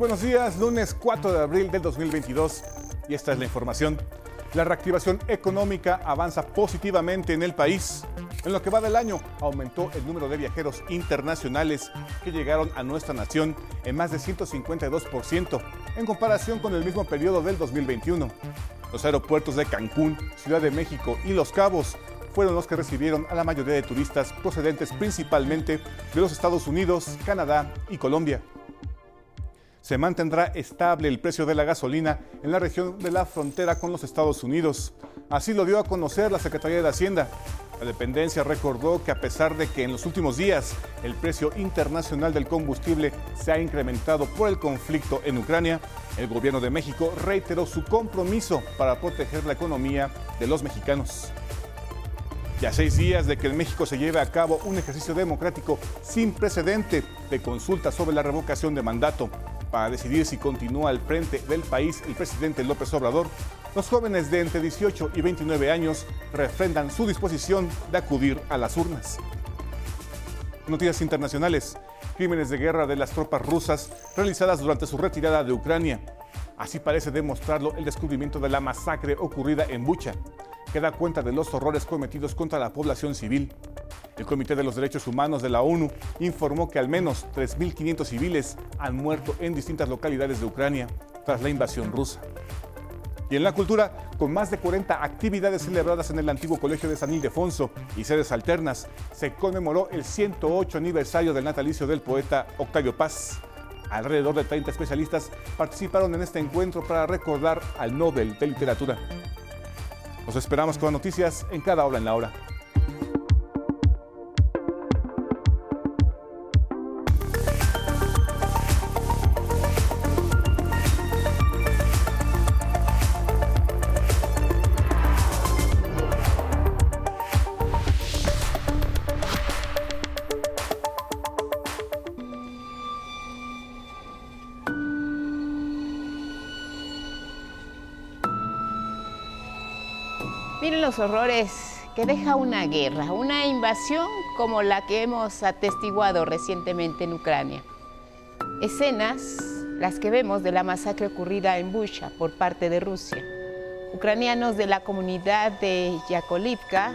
Buenos días, lunes 4 de abril del 2022 y esta es la información. La reactivación económica avanza positivamente en el país. En lo que va del año, aumentó el número de viajeros internacionales que llegaron a nuestra nación en más de 152% en comparación con el mismo periodo del 2021. Los aeropuertos de Cancún, Ciudad de México y Los Cabos fueron los que recibieron a la mayoría de turistas procedentes principalmente de los Estados Unidos, Canadá y Colombia. Se mantendrá estable el precio de la gasolina en la región de la frontera con los Estados Unidos. Así lo dio a conocer la Secretaría de Hacienda. La dependencia recordó que a pesar de que en los últimos días el precio internacional del combustible se ha incrementado por el conflicto en Ucrania, el gobierno de México reiteró su compromiso para proteger la economía de los mexicanos. Ya seis días de que en México se lleve a cabo un ejercicio democrático sin precedente de consulta sobre la revocación de mandato para decidir si continúa al frente del país el presidente López Obrador, los jóvenes de entre 18 y 29 años refrendan su disposición de acudir a las urnas. Noticias internacionales. Crímenes de guerra de las tropas rusas realizadas durante su retirada de Ucrania. Así parece demostrarlo el descubrimiento de la masacre ocurrida en Bucha, que da cuenta de los horrores cometidos contra la población civil. El Comité de los Derechos Humanos de la ONU informó que al menos 3.500 civiles han muerto en distintas localidades de Ucrania tras la invasión rusa. Y en la cultura, con más de 40 actividades celebradas en el antiguo Colegio de San Ildefonso y sedes alternas, se conmemoró el 108 aniversario del natalicio del poeta Octavio Paz. Alrededor de 30 especialistas participaron en este encuentro para recordar al Nobel de Literatura. Nos esperamos con noticias en cada hora en la hora. Los horrores que deja una guerra, una invasión como la que hemos atestiguado recientemente en Ucrania. Escenas, las que vemos de la masacre ocurrida en Busha por parte de Rusia. Ucranianos de la comunidad de Yakolivka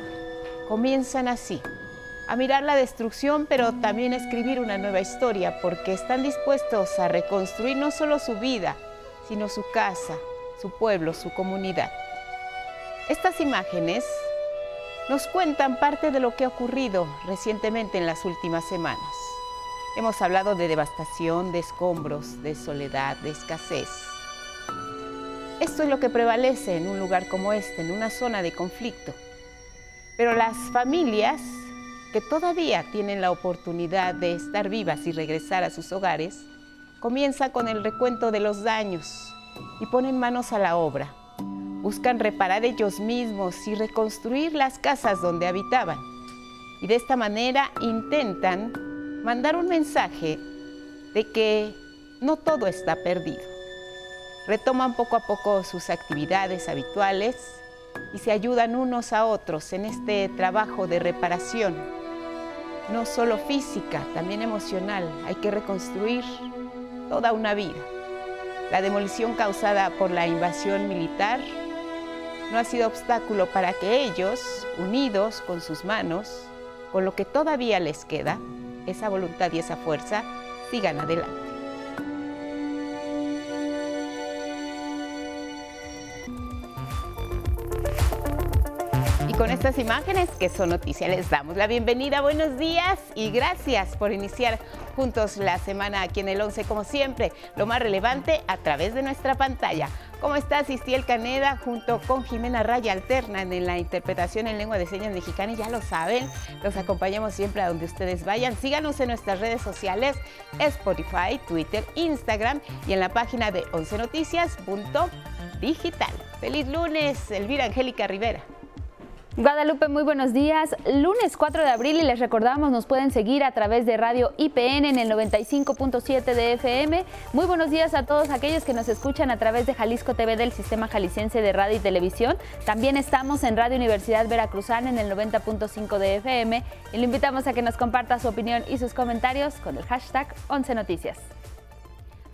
comienzan así, a mirar la destrucción, pero también a escribir una nueva historia, porque están dispuestos a reconstruir no solo su vida, sino su casa, su pueblo, su comunidad. Estas imágenes nos cuentan parte de lo que ha ocurrido recientemente en las últimas semanas. Hemos hablado de devastación, de escombros, de soledad, de escasez. Esto es lo que prevalece en un lugar como este, en una zona de conflicto. Pero las familias que todavía tienen la oportunidad de estar vivas y regresar a sus hogares, comienzan con el recuento de los daños y ponen manos a la obra buscan reparar ellos mismos y reconstruir las casas donde habitaban. Y de esta manera intentan mandar un mensaje de que no todo está perdido. Retoman poco a poco sus actividades habituales y se ayudan unos a otros en este trabajo de reparación, no solo física, también emocional. Hay que reconstruir toda una vida. La demolición causada por la invasión militar no ha sido obstáculo para que ellos, unidos con sus manos, con lo que todavía les queda, esa voluntad y esa fuerza, sigan adelante. Y con estas imágenes que son noticias les damos la bienvenida, buenos días y gracias por iniciar juntos la semana aquí en el 11 como siempre, lo más relevante a través de nuestra pantalla. ¿Cómo está Sistiel Caneda junto con Jimena Raya Alterna en la interpretación en lengua de señas mexicana? Ya lo saben, los acompañamos siempre a donde ustedes vayan. Síganos en nuestras redes sociales, Spotify, Twitter, Instagram y en la página de 11noticias.digital. Feliz lunes, Elvira Angélica Rivera. Guadalupe, muy buenos días. Lunes 4 de abril y les recordamos, nos pueden seguir a través de Radio IPN en el 95.7 de FM. Muy buenos días a todos aquellos que nos escuchan a través de Jalisco TV del Sistema Jalisciense de Radio y Televisión. También estamos en Radio Universidad Veracruzana en el 90.5 de FM y le invitamos a que nos comparta su opinión y sus comentarios con el hashtag 11 Noticias.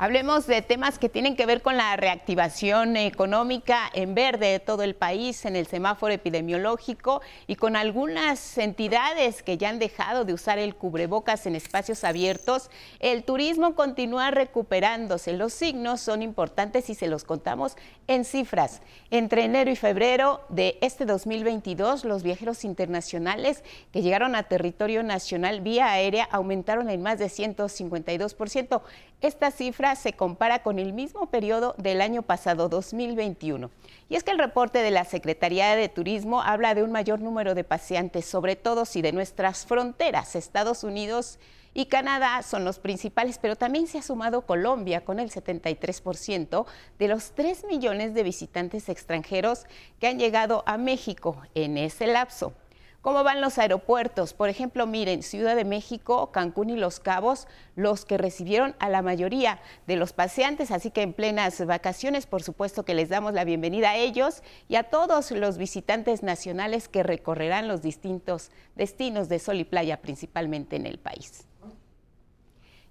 Hablemos de temas que tienen que ver con la reactivación económica en verde de todo el país, en el semáforo epidemiológico y con algunas entidades que ya han dejado de usar el cubrebocas en espacios abiertos. El turismo continúa recuperándose. Los signos son importantes y se los contamos en cifras. Entre enero y febrero de este 2022, los viajeros internacionales que llegaron a territorio nacional vía aérea aumentaron en más de 152%. Esta cifra se compara con el mismo periodo del año pasado, 2021. Y es que el reporte de la Secretaría de Turismo habla de un mayor número de paseantes, sobre todo si de nuestras fronteras, Estados Unidos y Canadá son los principales, pero también se ha sumado Colombia con el 73% de los 3 millones de visitantes extranjeros que han llegado a México en ese lapso. ¿Cómo van los aeropuertos? Por ejemplo, miren, Ciudad de México, Cancún y Los Cabos, los que recibieron a la mayoría de los paseantes, así que en plenas vacaciones, por supuesto que les damos la bienvenida a ellos y a todos los visitantes nacionales que recorrerán los distintos destinos de sol y playa, principalmente en el país.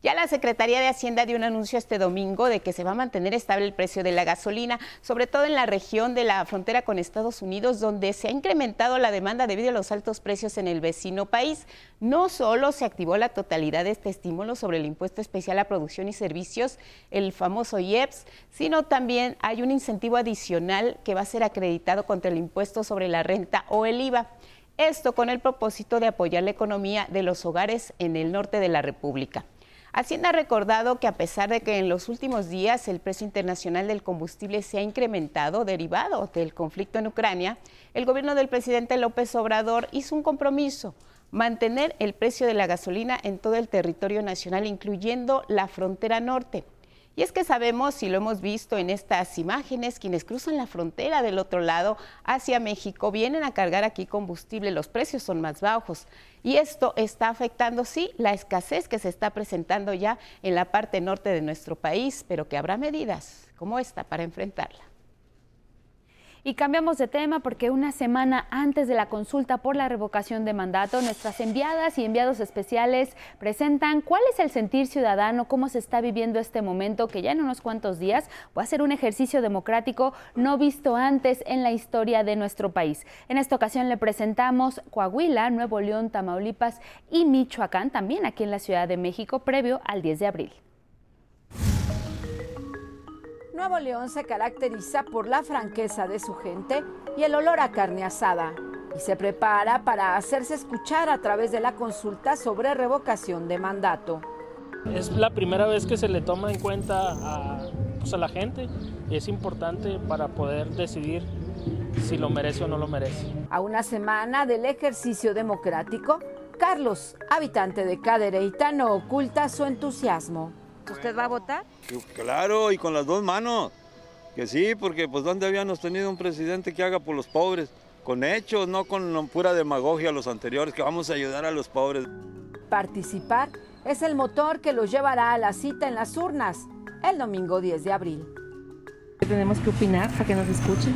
Ya la Secretaría de Hacienda dio un anuncio este domingo de que se va a mantener estable el precio de la gasolina, sobre todo en la región de la frontera con Estados Unidos, donde se ha incrementado la demanda debido a los altos precios en el vecino país. No solo se activó la totalidad de este estímulo sobre el impuesto especial a producción y servicios, el famoso IEPS, sino también hay un incentivo adicional que va a ser acreditado contra el impuesto sobre la renta o el IVA. Esto con el propósito de apoyar la economía de los hogares en el norte de la República. Hacienda ha recordado que a pesar de que en los últimos días el precio internacional del combustible se ha incrementado derivado del conflicto en Ucrania, el gobierno del presidente López Obrador hizo un compromiso, mantener el precio de la gasolina en todo el territorio nacional, incluyendo la frontera norte. Y es que sabemos, y lo hemos visto en estas imágenes, quienes cruzan la frontera del otro lado hacia México vienen a cargar aquí combustible, los precios son más bajos. Y esto está afectando, sí, la escasez que se está presentando ya en la parte norte de nuestro país, pero que habrá medidas como esta para enfrentarla. Y cambiamos de tema porque una semana antes de la consulta por la revocación de mandato, nuestras enviadas y enviados especiales presentan cuál es el sentir ciudadano, cómo se está viviendo este momento, que ya en unos cuantos días va a ser un ejercicio democrático no visto antes en la historia de nuestro país. En esta ocasión le presentamos Coahuila, Nuevo León, Tamaulipas y Michoacán, también aquí en la Ciudad de México, previo al 10 de abril. Nuevo León se caracteriza por la franqueza de su gente y el olor a carne asada, y se prepara para hacerse escuchar a través de la consulta sobre revocación de mandato. Es la primera vez que se le toma en cuenta a, pues, a la gente y es importante para poder decidir si lo merece o no lo merece. A una semana del ejercicio democrático, Carlos, habitante de Cadereyta, no oculta su entusiasmo. ¿Usted va a votar? Claro, y con las dos manos. Que sí, porque pues ¿dónde habíamos tenido un presidente que haga por los pobres? Con hechos, no con pura demagogia los anteriores, que vamos a ayudar a los pobres. Participar es el motor que los llevará a la cita en las urnas el domingo 10 de abril. Tenemos que opinar para que nos escuchen.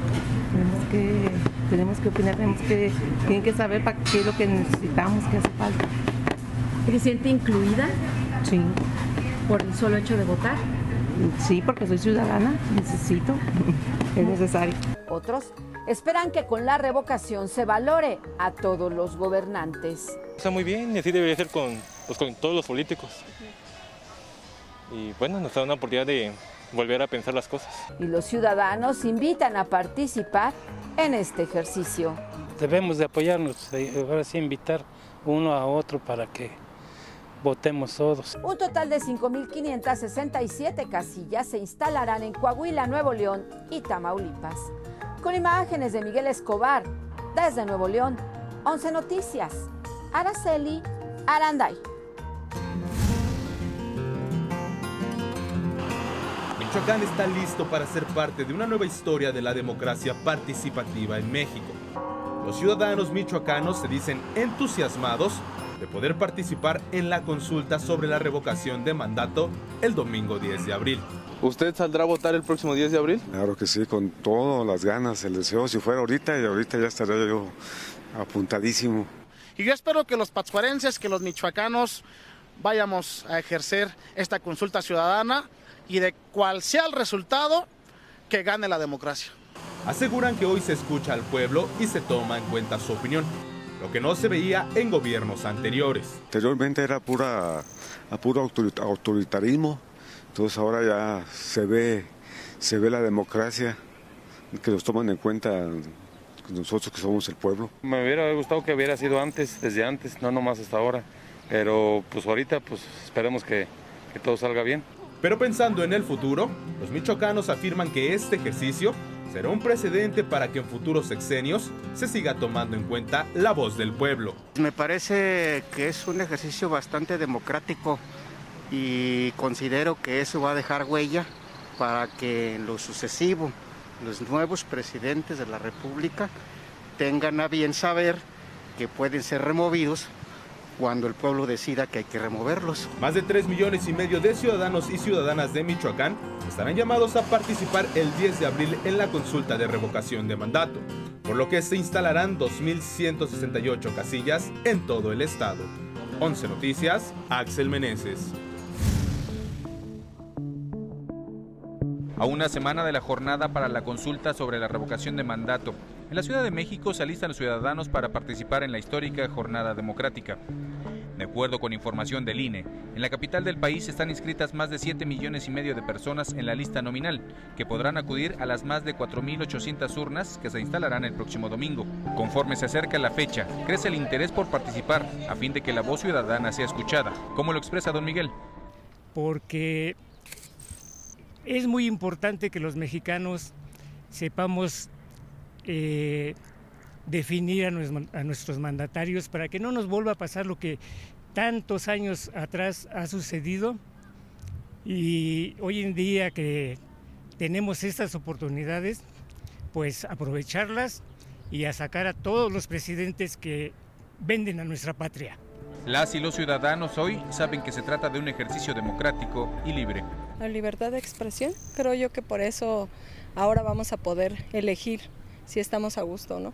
Tenemos que, tenemos que opinar, tenemos que, tienen que saber para qué es lo que necesitamos, qué hace falta. ¿Se siente incluida? Sí por el solo hecho de votar? Sí, porque soy ciudadana, necesito, es necesario. Otros esperan que con la revocación se valore a todos los gobernantes. Está muy bien y así debería ser con, pues, con todos los políticos. Y bueno, nos da una oportunidad de volver a pensar las cosas. Y los ciudadanos invitan a participar en este ejercicio. Debemos de apoyarnos, ahora sí invitar uno a otro para que votemos todos. Un total de 5.567 casillas se instalarán en Coahuila, Nuevo León y Tamaulipas. Con imágenes de Miguel Escobar, desde Nuevo León, 11 Noticias, Araceli Aranday. Michoacán está listo para ser parte de una nueva historia de la democracia participativa en México. Los ciudadanos michoacanos se dicen entusiasmados de poder participar en la consulta sobre la revocación de mandato el domingo 10 de abril. ¿Usted saldrá a votar el próximo 10 de abril? Claro que sí, con todas las ganas, el deseo, si fuera ahorita, y ahorita ya estaría yo apuntadísimo. Y yo espero que los pachuarenses, que los michoacanos vayamos a ejercer esta consulta ciudadana y de cual sea el resultado, que gane la democracia. Aseguran que hoy se escucha al pueblo y se toma en cuenta su opinión, lo que no se veía en gobiernos anteriores. Anteriormente era pura, a puro autoritarismo, entonces ahora ya se ve, se ve la democracia, que nos toman en cuenta nosotros que somos el pueblo. Me hubiera gustado que hubiera sido antes, desde antes, no nomás hasta ahora, pero pues ahorita pues esperemos que, que todo salga bien. Pero pensando en el futuro, los michoacanos afirman que este ejercicio será un precedente para que en futuros sexenios se siga tomando en cuenta la voz del pueblo. Me parece que es un ejercicio bastante democrático y considero que eso va a dejar huella para que en lo sucesivo los nuevos presidentes de la República tengan a bien saber que pueden ser removidos cuando el pueblo decida que hay que removerlos. Más de 3 millones y medio de ciudadanos y ciudadanas de Michoacán estarán llamados a participar el 10 de abril en la consulta de revocación de mandato, por lo que se instalarán 2.168 casillas en todo el estado. 11 Noticias, Axel Meneses. A una semana de la jornada para la consulta sobre la revocación de mandato, en la Ciudad de México se alistan los ciudadanos para participar en la histórica jornada democrática. De acuerdo con información del INE, en la capital del país están inscritas más de 7 millones y medio de personas en la lista nominal, que podrán acudir a las más de 4.800 urnas que se instalarán el próximo domingo. Conforme se acerca la fecha, crece el interés por participar a fin de que la voz ciudadana sea escuchada. ¿Cómo lo expresa don Miguel? Porque es muy importante que los mexicanos sepamos eh, definir a, nuestros mandatarios para que no nos vuelva a pasar lo que tantos años atrás ha sucedido y hoy en día que tenemos estas oportunidades, pues aprovecharlas y a sacar a todos los presidentes que venden a nuestra patria. Las y los ciudadanos hoy saben que se trata de un ejercicio democrático y libre. La libertad de expresión, creo yo que por eso ahora vamos a poder elegir si estamos a gusto o no.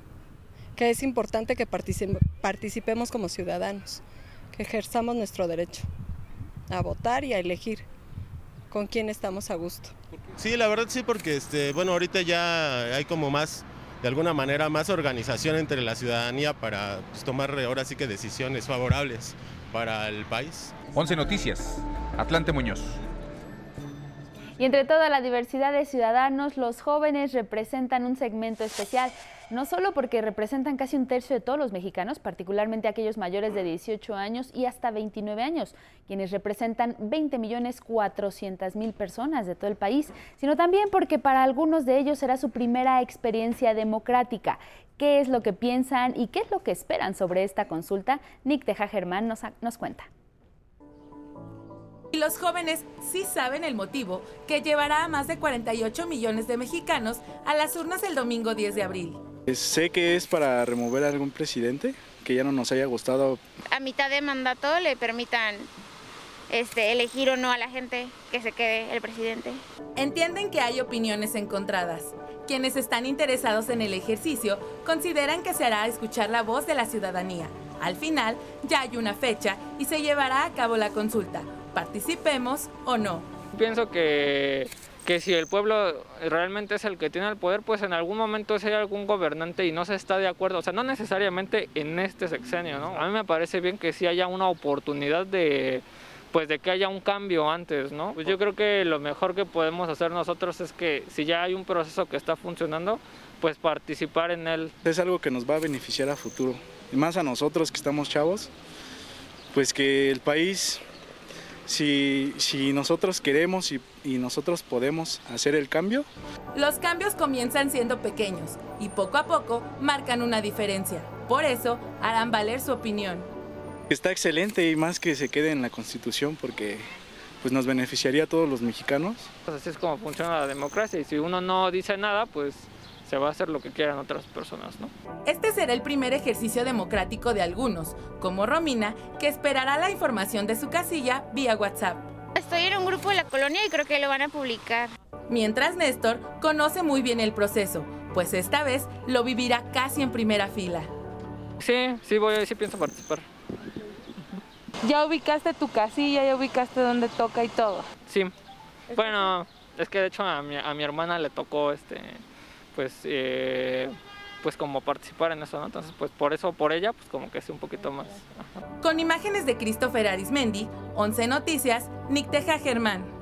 Que es importante que participemos como ciudadanos, que ejerzamos nuestro derecho a votar y a elegir con quién estamos a gusto. Sí, la verdad sí, porque este, bueno, ahorita ya hay como más de alguna manera más organización entre la ciudadanía para pues, tomar ahora sí que decisiones favorables para el país. 11 Noticias, Atlante Muñoz. Y entre toda la diversidad de ciudadanos, los jóvenes representan un segmento especial, no solo porque representan casi un tercio de todos los mexicanos, particularmente aquellos mayores de 18 años y hasta 29 años, quienes representan 20 millones 400 mil personas de todo el país, sino también porque para algunos de ellos será su primera experiencia democrática. ¿Qué es lo que piensan y qué es lo que esperan sobre esta consulta? Nick Teja Germán nos, nos cuenta. Y los jóvenes sí saben el motivo que llevará a más de 48 millones de mexicanos a las urnas el domingo 10 de abril. Sé que es para remover a algún presidente que ya no nos haya gustado. A mitad de mandato le permitan este, elegir o no a la gente que se quede el presidente. Entienden que hay opiniones encontradas. Quienes están interesados en el ejercicio consideran que se hará escuchar la voz de la ciudadanía. Al final, ya hay una fecha y se llevará a cabo la consulta participemos o no. Pienso que, que si el pueblo realmente es el que tiene el poder, pues en algún momento si hay algún gobernante y no se está de acuerdo, o sea, no necesariamente en este sexenio, ¿no? A mí me parece bien que sí haya una oportunidad de pues de que haya un cambio antes, ¿no? Pues yo creo que lo mejor que podemos hacer nosotros es que si ya hay un proceso que está funcionando, pues participar en él. Es algo que nos va a beneficiar a futuro, y más a nosotros que estamos chavos, pues que el país si, si nosotros queremos y, y nosotros podemos hacer el cambio. Los cambios comienzan siendo pequeños y poco a poco marcan una diferencia. Por eso harán valer su opinión. Está excelente y más que se quede en la Constitución porque pues nos beneficiaría a todos los mexicanos. Pues así es como funciona la democracia y si uno no dice nada, pues se va a hacer lo que quieran otras personas, ¿no? Este será el primer ejercicio democrático de algunos, como Romina, que esperará la información de su casilla vía WhatsApp. Estoy en un grupo de la colonia y creo que lo van a publicar. Mientras Néstor conoce muy bien el proceso, pues esta vez lo vivirá casi en primera fila. Sí, sí voy, sí pienso participar. ya ubicaste tu casilla, ya ubicaste dónde toca y todo. Sí. Bueno, es que de hecho a mi, a mi hermana le tocó este pues eh, pues como participar en eso, ¿no? Entonces, pues por eso, por ella, pues como que sí un poquito más. Con imágenes de Christopher Arismendi, 11 Noticias, Nick Teja Germán.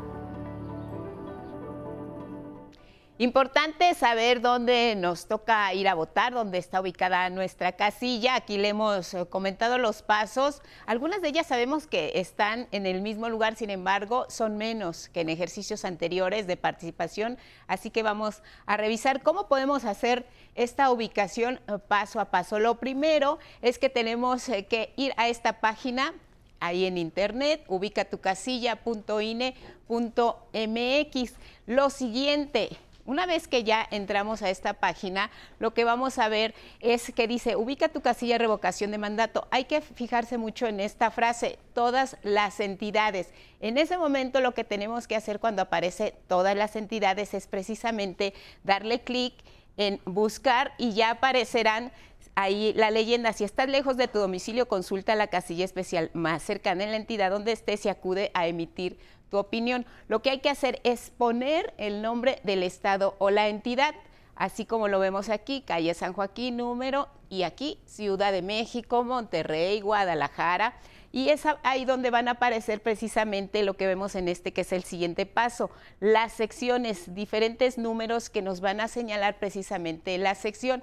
Importante saber dónde nos toca ir a votar, dónde está ubicada nuestra casilla. Aquí le hemos eh, comentado los pasos. Algunas de ellas sabemos que están en el mismo lugar, sin embargo, son menos que en ejercicios anteriores de participación. Así que vamos a revisar cómo podemos hacer esta ubicación eh, paso a paso. Lo primero es que tenemos eh, que ir a esta página ahí en internet, ubicatucasilla.ine.mx. Lo siguiente, una vez que ya entramos a esta página, lo que vamos a ver es que dice, ubica tu casilla de revocación de mandato. Hay que fijarse mucho en esta frase, todas las entidades. En ese momento lo que tenemos que hacer cuando aparece todas las entidades es precisamente darle clic en buscar y ya aparecerán ahí la leyenda, si estás lejos de tu domicilio, consulta la casilla especial más cercana en la entidad donde estés y acude a emitir tu opinión. Lo que hay que hacer es poner el nombre del estado o la entidad, así como lo vemos aquí, calle San Joaquín, número, y aquí Ciudad de México, Monterrey, Guadalajara. Y es ahí donde van a aparecer precisamente lo que vemos en este, que es el siguiente paso, las secciones, diferentes números que nos van a señalar precisamente la sección.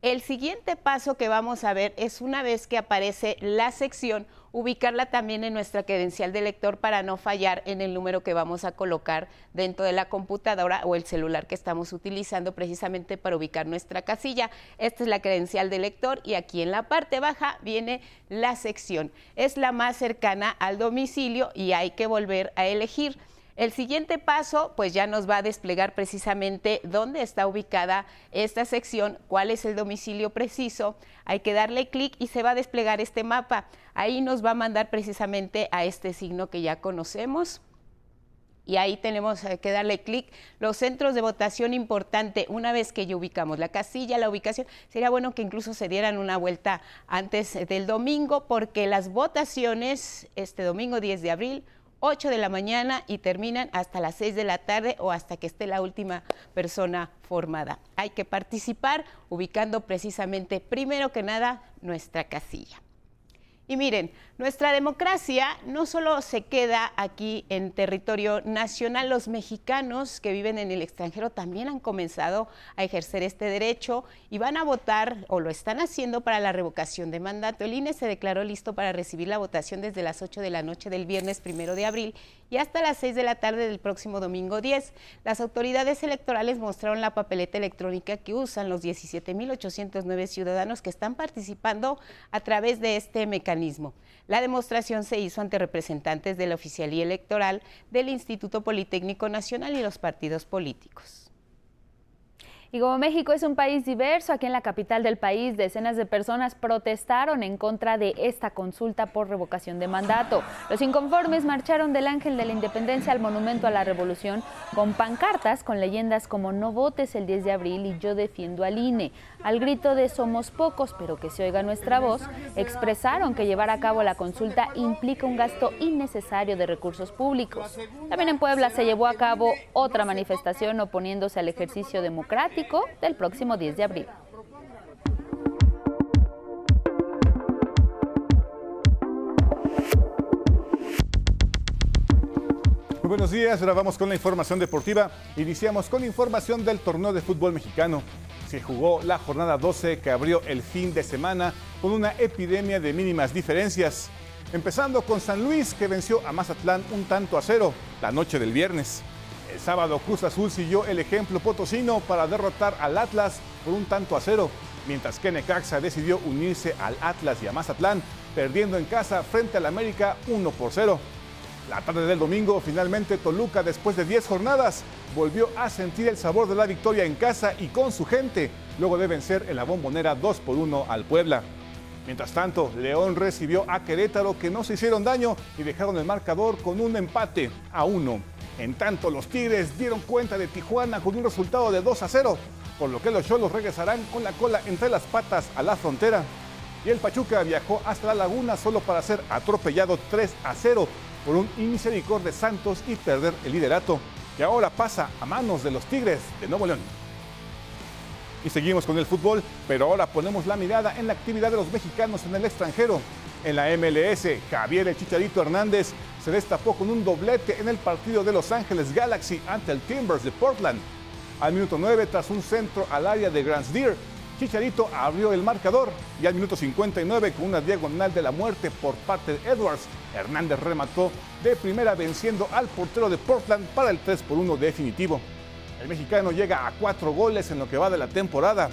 El siguiente paso que vamos a ver es una vez que aparece la sección, ubicarla también en nuestra credencial de lector para no fallar en el número que vamos a colocar dentro de la computadora o el celular que estamos utilizando precisamente para ubicar nuestra casilla. Esta es la credencial de lector y aquí en la parte baja viene la sección. Es la más cercana al domicilio y hay que volver a elegir. El siguiente paso, pues ya nos va a desplegar precisamente dónde está ubicada esta sección, cuál es el domicilio preciso. Hay que darle clic y se va a desplegar este mapa. Ahí nos va a mandar precisamente a este signo que ya conocemos. Y ahí tenemos que darle clic. Los centros de votación importante, una vez que ya ubicamos la casilla, la ubicación, sería bueno que incluso se dieran una vuelta antes del domingo, porque las votaciones este domingo 10 de abril 8 de la mañana y terminan hasta las 6 de la tarde o hasta que esté la última persona formada. Hay que participar ubicando precisamente, primero que nada, nuestra casilla. Y miren, nuestra democracia no solo se queda aquí en territorio nacional, los mexicanos que viven en el extranjero también han comenzado a ejercer este derecho y van a votar o lo están haciendo para la revocación de mandato. El INE se declaró listo para recibir la votación desde las 8 de la noche del viernes primero de abril y hasta las 6 de la tarde del próximo domingo 10. Las autoridades electorales mostraron la papeleta electrónica que usan los 17.809 ciudadanos que están participando a través de este mecanismo. La demostración se hizo ante representantes de la oficialía electoral del Instituto Politécnico Nacional y los partidos políticos. Y como México es un país diverso, aquí en la capital del país decenas de personas protestaron en contra de esta consulta por revocación de mandato. Los inconformes marcharon del Ángel de la Independencia al Monumento a la Revolución con pancartas con leyendas como no votes el 10 de abril y yo defiendo al INE. Al grito de somos pocos, pero que se oiga nuestra voz, expresaron que llevar a cabo la consulta implica un gasto innecesario de recursos públicos. También en Puebla se llevó a cabo otra manifestación oponiéndose al ejercicio democrático del próximo 10 de abril. Muy buenos días, ahora vamos con la información deportiva. Iniciamos con información del torneo de fútbol mexicano. Se jugó la jornada 12 que abrió el fin de semana con una epidemia de mínimas diferencias. Empezando con San Luis que venció a Mazatlán un tanto a cero la noche del viernes. El sábado Cruz Azul siguió el ejemplo potosino para derrotar al Atlas por un tanto a cero, mientras que Necaxa decidió unirse al Atlas y a Mazatlán, perdiendo en casa frente al América 1 por 0. La tarde del domingo, finalmente Toluca, después de 10 jornadas, volvió a sentir el sabor de la victoria en casa y con su gente, luego de vencer en la bombonera 2 por 1 al Puebla. Mientras tanto, León recibió a Querétaro que no se hicieron daño y dejaron el marcador con un empate a 1. En tanto, los Tigres dieron cuenta de Tijuana con un resultado de 2 a 0, por lo que los Cholos regresarán con la cola entre las patas a la frontera. y el Pachuca viajó hasta la laguna solo para ser atropellado 3 a 0 por un inmisericordia de Santos y perder el liderato, que ahora pasa a manos de los Tigres de Nuevo León. Y seguimos con el fútbol, pero ahora ponemos la mirada en la actividad de los mexicanos en el extranjero. En la MLS, Javier El Chicharito Hernández se destapó con un doblete en el partido de Los Ángeles Galaxy ante el Timbers de Portland. Al minuto 9, tras un centro al área de Grants Deer, Chicharito abrió el marcador y al minuto 59, con una diagonal de la muerte por parte de Edwards, Hernández remató de primera venciendo al portero de Portland para el 3 por 1 definitivo. El mexicano llega a cuatro goles en lo que va de la temporada.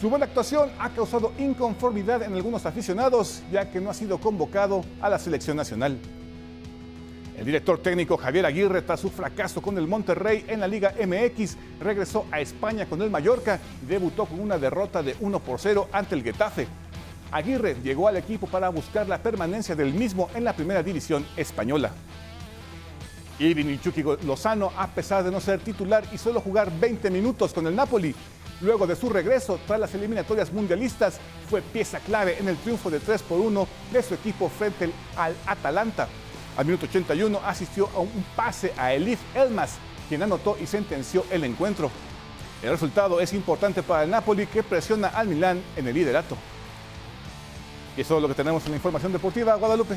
Su buena actuación ha causado inconformidad en algunos aficionados, ya que no ha sido convocado a la selección nacional. El director técnico Javier Aguirre, tras su fracaso con el Monterrey en la Liga MX, regresó a España con el Mallorca y debutó con una derrota de 1 por 0 ante el Getafe. Aguirre llegó al equipo para buscar la permanencia del mismo en la primera división española. Irving Chucky Lozano, a pesar de no ser titular y solo jugar 20 minutos con el Napoli, luego de su regreso tras las eliminatorias mundialistas, fue pieza clave en el triunfo de 3 por 1 de su equipo frente al Atalanta. Al minuto 81 asistió a un pase a Elif Elmas, quien anotó y sentenció el encuentro. El resultado es importante para el Napoli que presiona al Milán en el liderato. Y eso es lo que tenemos en la información deportiva, Guadalupe.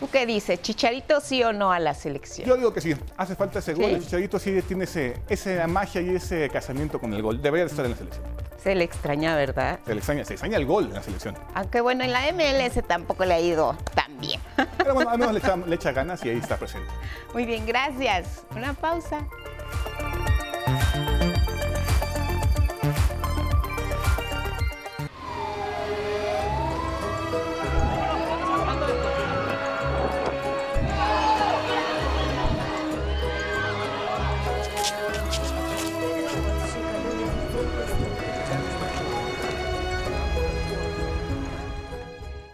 ¿Tú qué dices? ¿Chicharito sí o no a la selección? Yo digo que sí, hace falta ese gol. El Chicharito sí tiene ese, esa magia y ese casamiento con el gol. Debería de estar en la selección. Se le extraña, ¿verdad? Se le extraña, se extraña el gol en la selección. Aunque bueno, en la MLS tampoco le ha ido tan bien. Pero bueno, al menos le echa, le echa ganas y ahí está presente. Muy bien, gracias. Una pausa.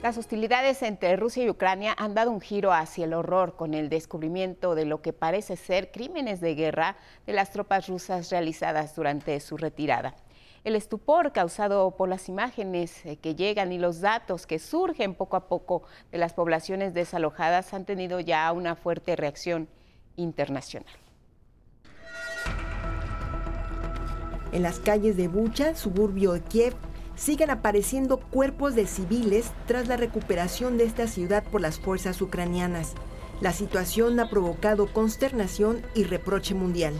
Las hostilidades entre Rusia y Ucrania han dado un giro hacia el horror con el descubrimiento de lo que parece ser crímenes de guerra de las tropas rusas realizadas durante su retirada. El estupor causado por las imágenes eh, que llegan y los datos que surgen poco a poco de las poblaciones desalojadas han tenido ya una fuerte reacción internacional. En las calles de Bucha, suburbio de Kiev, siguen apareciendo cuerpos de civiles tras la recuperación de esta ciudad por las fuerzas ucranianas. La situación ha provocado consternación y reproche mundial.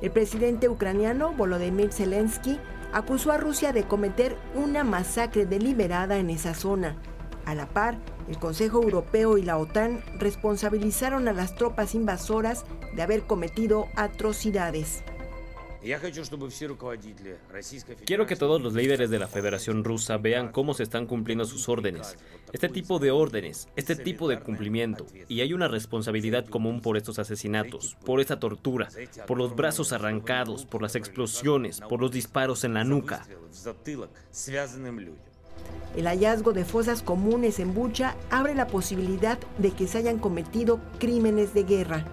El presidente ucraniano Volodymyr Zelensky acusó a Rusia de cometer una masacre deliberada en esa zona. A la par, el Consejo Europeo y la OTAN responsabilizaron a las tropas invasoras de haber cometido atrocidades. Quiero que todos los líderes de la Federación Rusa vean cómo se están cumpliendo sus órdenes. Este tipo de órdenes, este tipo de cumplimiento. Y hay una responsabilidad común por estos asesinatos, por esta tortura, por los brazos arrancados, por las explosiones, por los disparos en la nuca. El hallazgo de fosas comunes en Bucha abre la posibilidad de que se hayan cometido crímenes de guerra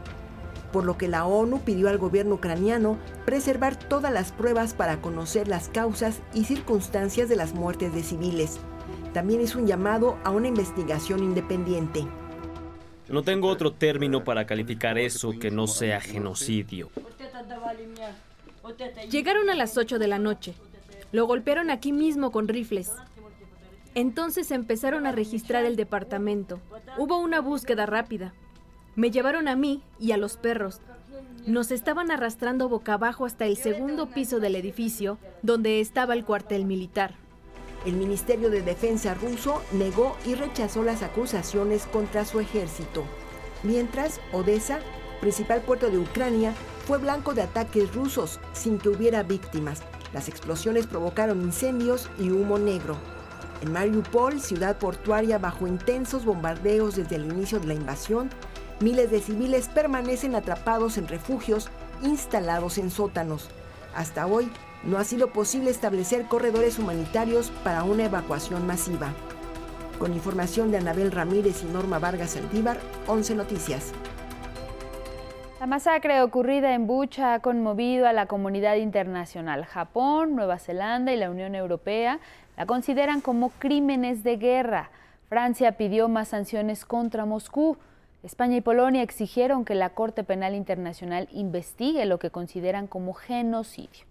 por lo que la ONU pidió al gobierno ucraniano preservar todas las pruebas para conocer las causas y circunstancias de las muertes de civiles. También hizo un llamado a una investigación independiente. No tengo otro término para calificar eso que no sea genocidio. Llegaron a las 8 de la noche. Lo golpearon aquí mismo con rifles. Entonces empezaron a registrar el departamento. Hubo una búsqueda rápida. Me llevaron a mí y a los perros. Nos estaban arrastrando boca abajo hasta el segundo piso del edificio, donde estaba el cuartel militar. El Ministerio de Defensa ruso negó y rechazó las acusaciones contra su ejército. Mientras, Odessa, principal puerto de Ucrania, fue blanco de ataques rusos sin que hubiera víctimas. Las explosiones provocaron incendios y humo negro. En Mariupol, ciudad portuaria bajo intensos bombardeos desde el inicio de la invasión, Miles de civiles permanecen atrapados en refugios instalados en sótanos. Hasta hoy no ha sido posible establecer corredores humanitarios para una evacuación masiva. Con información de Anabel Ramírez y Norma Vargas Aldívar, 11 Noticias. La masacre ocurrida en Bucha ha conmovido a la comunidad internacional. Japón, Nueva Zelanda y la Unión Europea la consideran como crímenes de guerra. Francia pidió más sanciones contra Moscú. España y Polonia exigieron que la Corte Penal Internacional investigue lo que consideran como genocidio.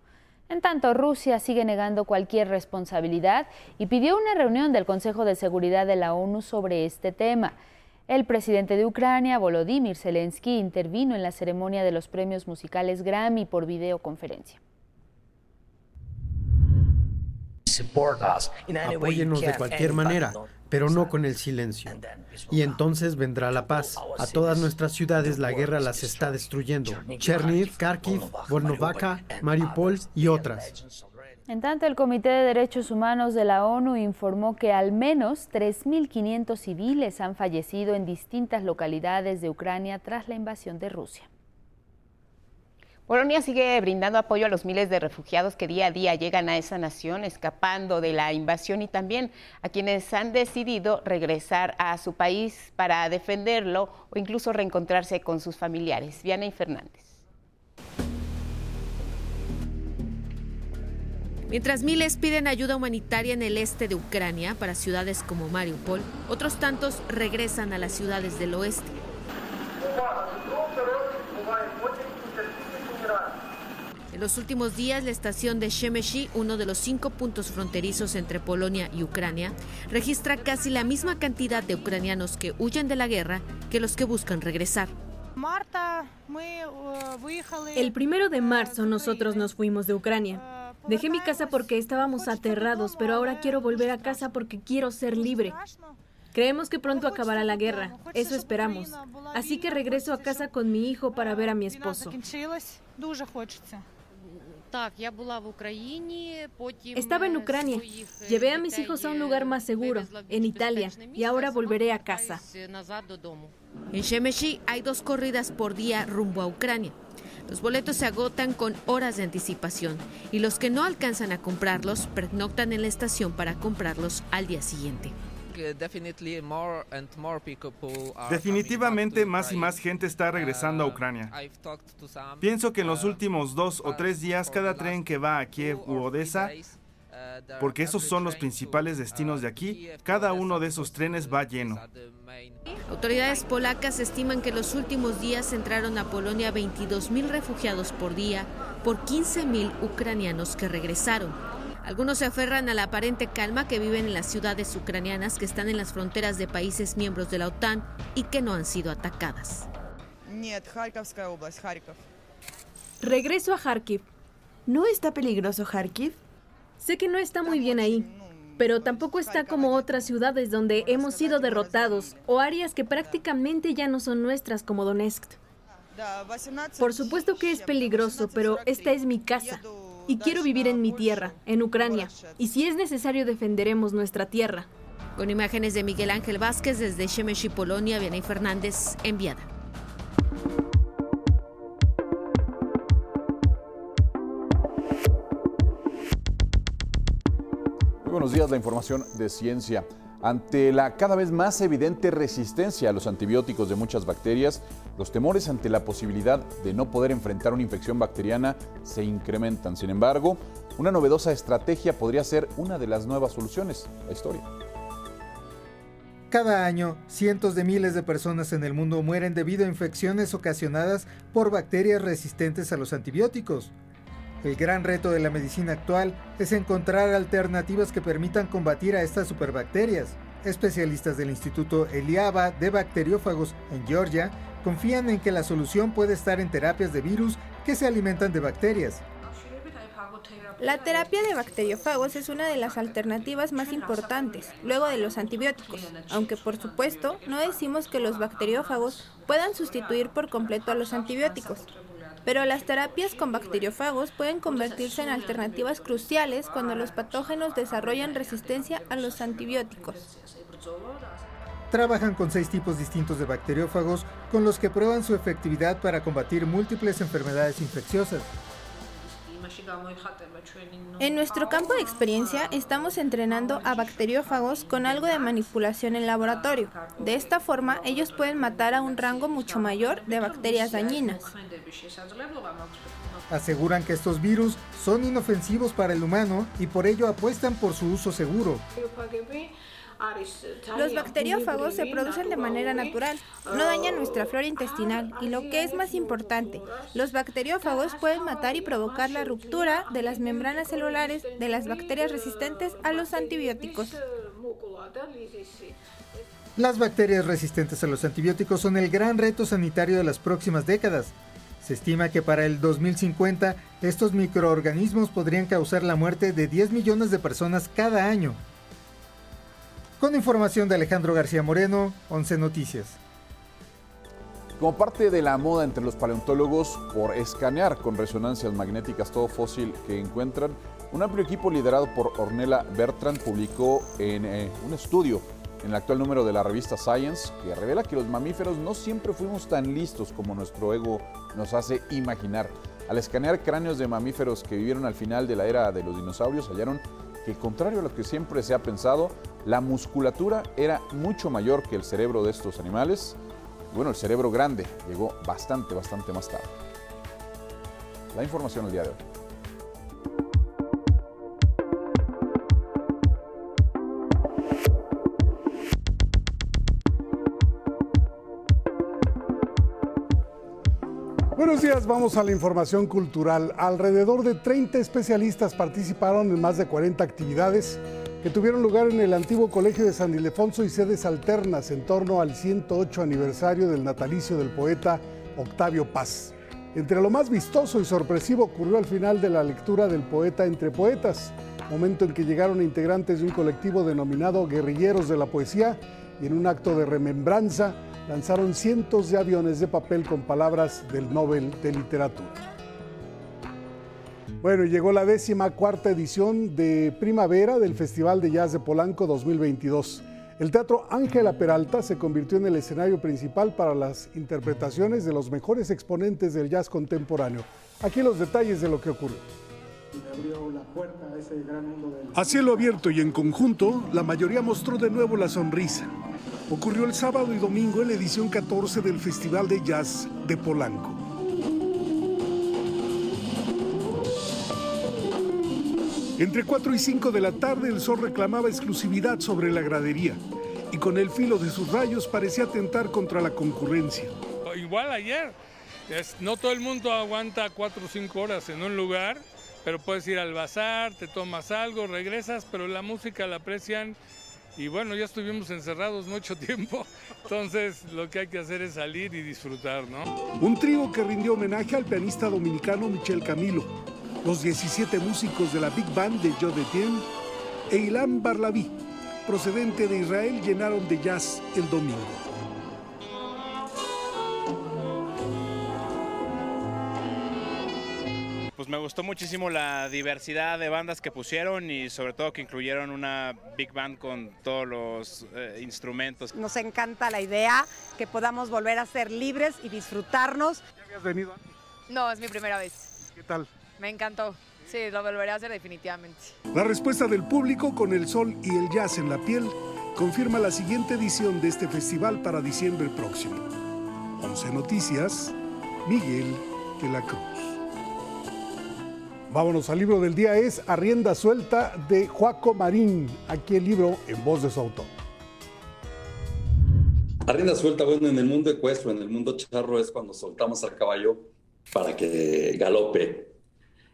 En tanto, Rusia sigue negando cualquier responsabilidad y pidió una reunión del Consejo de Seguridad de la ONU sobre este tema. El presidente de Ucrania, Volodymyr Zelensky, intervino en la ceremonia de los premios musicales Grammy por videoconferencia. Apóyenos de cualquier manera, pero no con el silencio. Y entonces vendrá la paz. A todas nuestras ciudades la guerra las está destruyendo. Cherniv, Kharkiv, Volnovaka, Mariupol y otras. En tanto, el Comité de Derechos Humanos de la ONU informó que al menos 3.500 civiles han fallecido en distintas localidades de Ucrania tras la invasión de Rusia. Polonia sigue brindando apoyo a los miles de refugiados que día a día llegan a esa nación escapando de la invasión y también a quienes han decidido regresar a su país para defenderlo o incluso reencontrarse con sus familiares. Viana y Fernández. Mientras miles piden ayuda humanitaria en el este de Ucrania para ciudades como Mariupol, otros tantos regresan a las ciudades del oeste. En los últimos días, la estación de Shemeshi, uno de los cinco puntos fronterizos entre Polonia y Ucrania, registra casi la misma cantidad de ucranianos que huyen de la guerra que los que buscan regresar. El primero de marzo nosotros nos fuimos de Ucrania. Dejé mi casa porque estábamos aterrados, pero ahora quiero volver a casa porque quiero ser libre. Creemos que pronto acabará la guerra, eso esperamos. Así que regreso a casa con mi hijo para ver a mi esposo. Estaba en Ucrania. Llevé a mis hijos a un lugar más seguro, en Italia, y ahora volveré a casa. En Shemeshi hay dos corridas por día rumbo a Ucrania. Los boletos se agotan con horas de anticipación y los que no alcanzan a comprarlos pernoctan en la estación para comprarlos al día siguiente. Definitivamente más y más gente está regresando a Ucrania. Pienso que en los últimos dos o tres días cada tren que va a Kiev u Odessa, porque esos son los principales destinos de aquí, cada uno de esos trenes va lleno. Autoridades polacas estiman que en los últimos días entraron a Polonia 22 mil refugiados por día por 15 mil ucranianos que regresaron. Algunos se aferran a la aparente calma que viven en las ciudades ucranianas que están en las fronteras de países miembros de la OTAN y que no han sido atacadas. Regreso a Kharkiv. ¿No está peligroso Kharkiv? Sé que no está muy bien ahí, pero tampoco está como otras ciudades donde hemos sido derrotados o áreas que prácticamente ya no son nuestras como Donetsk. Por supuesto que es peligroso, pero esta es mi casa y quiero vivir en mi tierra, en Ucrania, y si es necesario defenderemos nuestra tierra. Con imágenes de Miguel Ángel Vázquez desde Shemeshi, Polonia, Vianey Fernández, enviada. Muy buenos días, la información de ciencia. Ante la cada vez más evidente resistencia a los antibióticos de muchas bacterias, los temores ante la posibilidad de no poder enfrentar una infección bacteriana se incrementan. Sin embargo, una novedosa estrategia podría ser una de las nuevas soluciones. La historia. Cada año, cientos de miles de personas en el mundo mueren debido a infecciones ocasionadas por bacterias resistentes a los antibióticos. El gran reto de la medicina actual es encontrar alternativas que permitan combatir a estas superbacterias. Especialistas del Instituto Eliaba de Bacteriófagos en Georgia confían en que la solución puede estar en terapias de virus que se alimentan de bacterias. La terapia de bacteriófagos es una de las alternativas más importantes, luego de los antibióticos, aunque por supuesto no decimos que los bacteriófagos puedan sustituir por completo a los antibióticos. Pero las terapias con bacteriófagos pueden convertirse en alternativas cruciales cuando los patógenos desarrollan resistencia a los antibióticos. Trabajan con seis tipos distintos de bacteriófagos con los que prueban su efectividad para combatir múltiples enfermedades infecciosas. En nuestro campo de experiencia estamos entrenando a bacteriófagos con algo de manipulación en laboratorio. De esta forma ellos pueden matar a un rango mucho mayor de bacterias dañinas. Aseguran que estos virus son inofensivos para el humano y por ello apuestan por su uso seguro. Los bacteriófagos se producen de manera natural, no dañan nuestra flora intestinal y lo que es más importante, los bacteriófagos pueden matar y provocar la ruptura de las membranas celulares de las bacterias resistentes a los antibióticos. Las bacterias resistentes a los antibióticos son el gran reto sanitario de las próximas décadas. Se estima que para el 2050 estos microorganismos podrían causar la muerte de 10 millones de personas cada año. Con información de Alejandro García Moreno, 11 Noticias. Como parte de la moda entre los paleontólogos por escanear con resonancias magnéticas todo fósil que encuentran, un amplio equipo liderado por Ornella Bertrand publicó en eh, un estudio en el actual número de la revista Science que revela que los mamíferos no siempre fuimos tan listos como nuestro ego nos hace imaginar. Al escanear cráneos de mamíferos que vivieron al final de la era de los dinosaurios, hallaron que contrario a lo que siempre se ha pensado, la musculatura era mucho mayor que el cerebro de estos animales. Bueno, el cerebro grande llegó bastante, bastante más tarde. La información el día de hoy. Buenos días, vamos a la información cultural. Alrededor de 30 especialistas participaron en más de 40 actividades que tuvieron lugar en el antiguo Colegio de San Ildefonso y sedes alternas en torno al 108 aniversario del natalicio del poeta Octavio Paz. Entre lo más vistoso y sorpresivo ocurrió al final de la lectura del poeta Entre Poetas, momento en que llegaron integrantes de un colectivo denominado Guerrilleros de la Poesía y en un acto de remembranza lanzaron cientos de aviones de papel con palabras del Nobel de Literatura. Bueno, llegó la décima cuarta edición de primavera del Festival de Jazz de Polanco 2022. El Teatro Ángela Peralta se convirtió en el escenario principal para las interpretaciones de los mejores exponentes del jazz contemporáneo. Aquí los detalles de lo que ocurrió. A cielo abierto y en conjunto, la mayoría mostró de nuevo la sonrisa. Ocurrió el sábado y domingo en la edición 14 del Festival de Jazz de Polanco. Entre 4 y 5 de la tarde el sol reclamaba exclusividad sobre la gradería y con el filo de sus rayos parecía atentar contra la concurrencia. Igual ayer, no todo el mundo aguanta 4 o 5 horas en un lugar, pero puedes ir al bazar, te tomas algo, regresas, pero la música la aprecian y bueno, ya estuvimos encerrados mucho tiempo, entonces lo que hay que hacer es salir y disfrutar, ¿no? Un trío que rindió homenaje al pianista dominicano Michel Camilo, los 17 músicos de la Big Band de Joe Detien e Ilan Barlaví, procedente de Israel, llenaron de jazz el domingo. Me gustó muchísimo la diversidad de bandas que pusieron y sobre todo que incluyeron una big band con todos los eh, instrumentos. Nos encanta la idea que podamos volver a ser libres y disfrutarnos. ¿Ya habías venido? No, es mi primera vez. ¿Qué tal? Me encantó. Sí, lo volveré a hacer definitivamente. La respuesta del público con el sol y el jazz en la piel confirma la siguiente edición de este festival para diciembre próximo. 11 Noticias, Miguel de la Cruz. Vámonos al libro del día, es Arrienda Suelta de Joaco Marín. Aquí el libro en voz de su autor. Arrienda suelta, bueno, en el mundo ecuestro, en el mundo charro es cuando soltamos al caballo para que galope.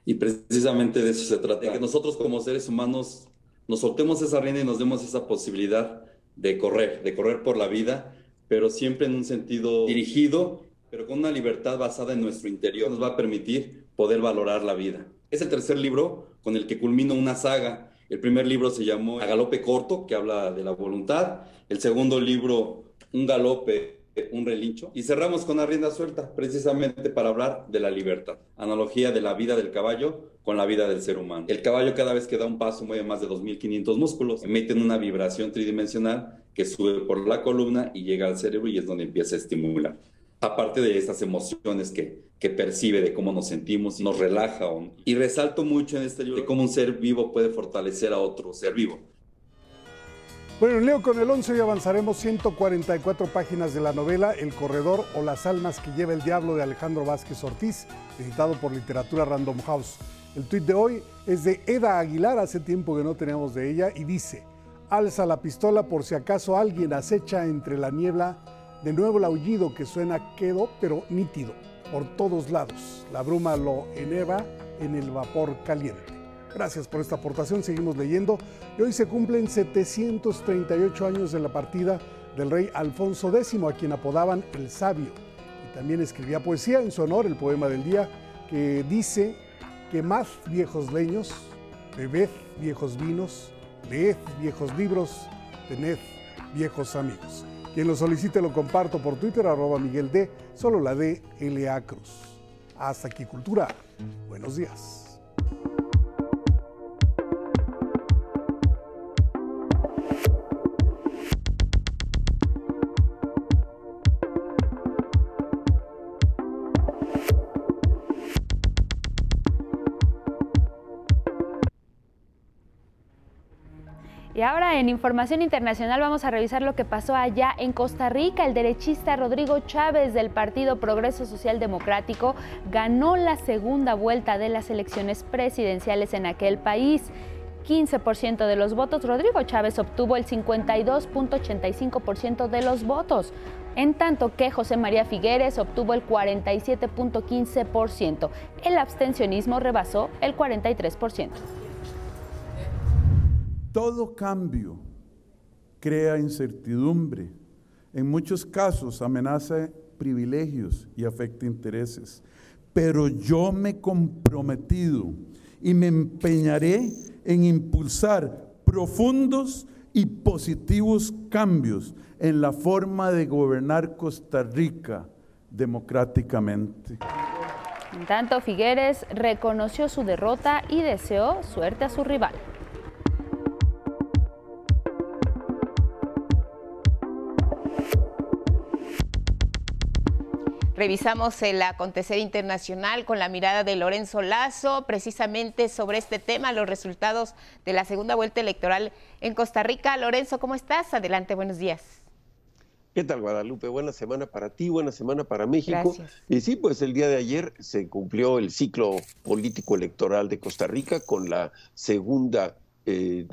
Y precisamente de eso se trata, de que nosotros como seres humanos nos soltemos esa rienda y nos demos esa posibilidad de correr, de correr por la vida, pero siempre en un sentido dirigido, pero con una libertad basada en nuestro interior, nos va a permitir poder valorar la vida. Es el tercer libro con el que culmino una saga. El primer libro se llamó A Galope Corto, que habla de la voluntad. El segundo libro, Un Galope, un relincho. Y cerramos con la rienda suelta, precisamente para hablar de la libertad. Analogía de la vida del caballo con la vida del ser humano. El caballo cada vez que da un paso mueve más de 2.500 músculos. Emiten una vibración tridimensional que sube por la columna y llega al cerebro y es donde empieza a estimular. Aparte de estas emociones que, que percibe de cómo nos sentimos, nos relaja. Y resalto mucho en este libro de cómo un ser vivo puede fortalecer a otro ser vivo. Bueno, Leo con el 11 hoy avanzaremos 144 páginas de la novela El Corredor o las almas que lleva el diablo de Alejandro Vázquez Ortiz, editado por Literatura Random House. El tuit de hoy es de Eda Aguilar, hace tiempo que no teníamos de ella, y dice, alza la pistola por si acaso alguien acecha entre la niebla, de nuevo el aullido que suena quedo pero nítido, por todos lados. La bruma lo eneva en el vapor caliente. Gracias por esta aportación, seguimos leyendo. Y hoy se cumplen 738 años de la partida del rey Alfonso X, a quien apodaban el Sabio. Y también escribía poesía en su honor, el poema del día, que dice, quemad viejos leños, bebed viejos vinos, leed viejos libros, tened viejos amigos. Quien lo solicite lo comparto por Twitter, arroba Miguel D, solo la D, L.A. Cruz. Hasta aquí, Cultura. Buenos días. Y ahora en Información Internacional vamos a revisar lo que pasó allá en Costa Rica. El derechista Rodrigo Chávez del Partido Progreso Social Democrático ganó la segunda vuelta de las elecciones presidenciales en aquel país. 15% de los votos, Rodrigo Chávez obtuvo el 52.85% de los votos, en tanto que José María Figueres obtuvo el 47.15%. El abstencionismo rebasó el 43%. Todo cambio crea incertidumbre. En muchos casos amenaza privilegios y afecta intereses. Pero yo me he comprometido y me empeñaré en impulsar profundos y positivos cambios en la forma de gobernar Costa Rica democráticamente. En tanto, Figueres reconoció su derrota y deseó suerte a su rival. Revisamos el acontecer internacional con la mirada de Lorenzo Lazo, precisamente sobre este tema, los resultados de la segunda vuelta electoral en Costa Rica. Lorenzo, ¿cómo estás? Adelante, buenos días. ¿Qué tal, Guadalupe? Buena semana para ti, buena semana para México. Y sí, pues el día de ayer se cumplió el ciclo político electoral de Costa Rica con la segunda eh,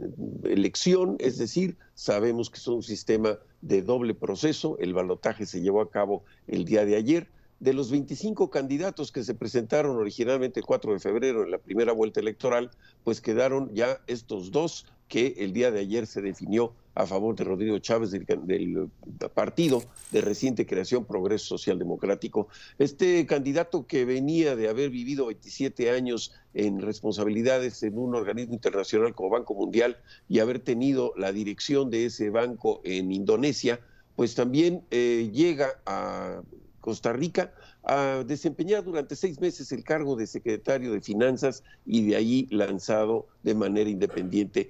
elección, es decir, sabemos que es un sistema de doble proceso, el balotaje se llevó a cabo el día de ayer, de los 25 candidatos que se presentaron originalmente el 4 de febrero en la primera vuelta electoral, pues quedaron ya estos dos que el día de ayer se definió a favor de Rodrigo Chávez del, partido de reciente creación Progreso Social Democrático. Este candidato que venía de haber vivido 27 años en responsabilidades en un organismo internacional como Banco Mundial y haber tenido la dirección de ese banco en Indonesia, pues también eh, llega a Costa Rica a desempeñar durante seis meses el cargo de secretario de Finanzas y de ahí lanzado de manera independiente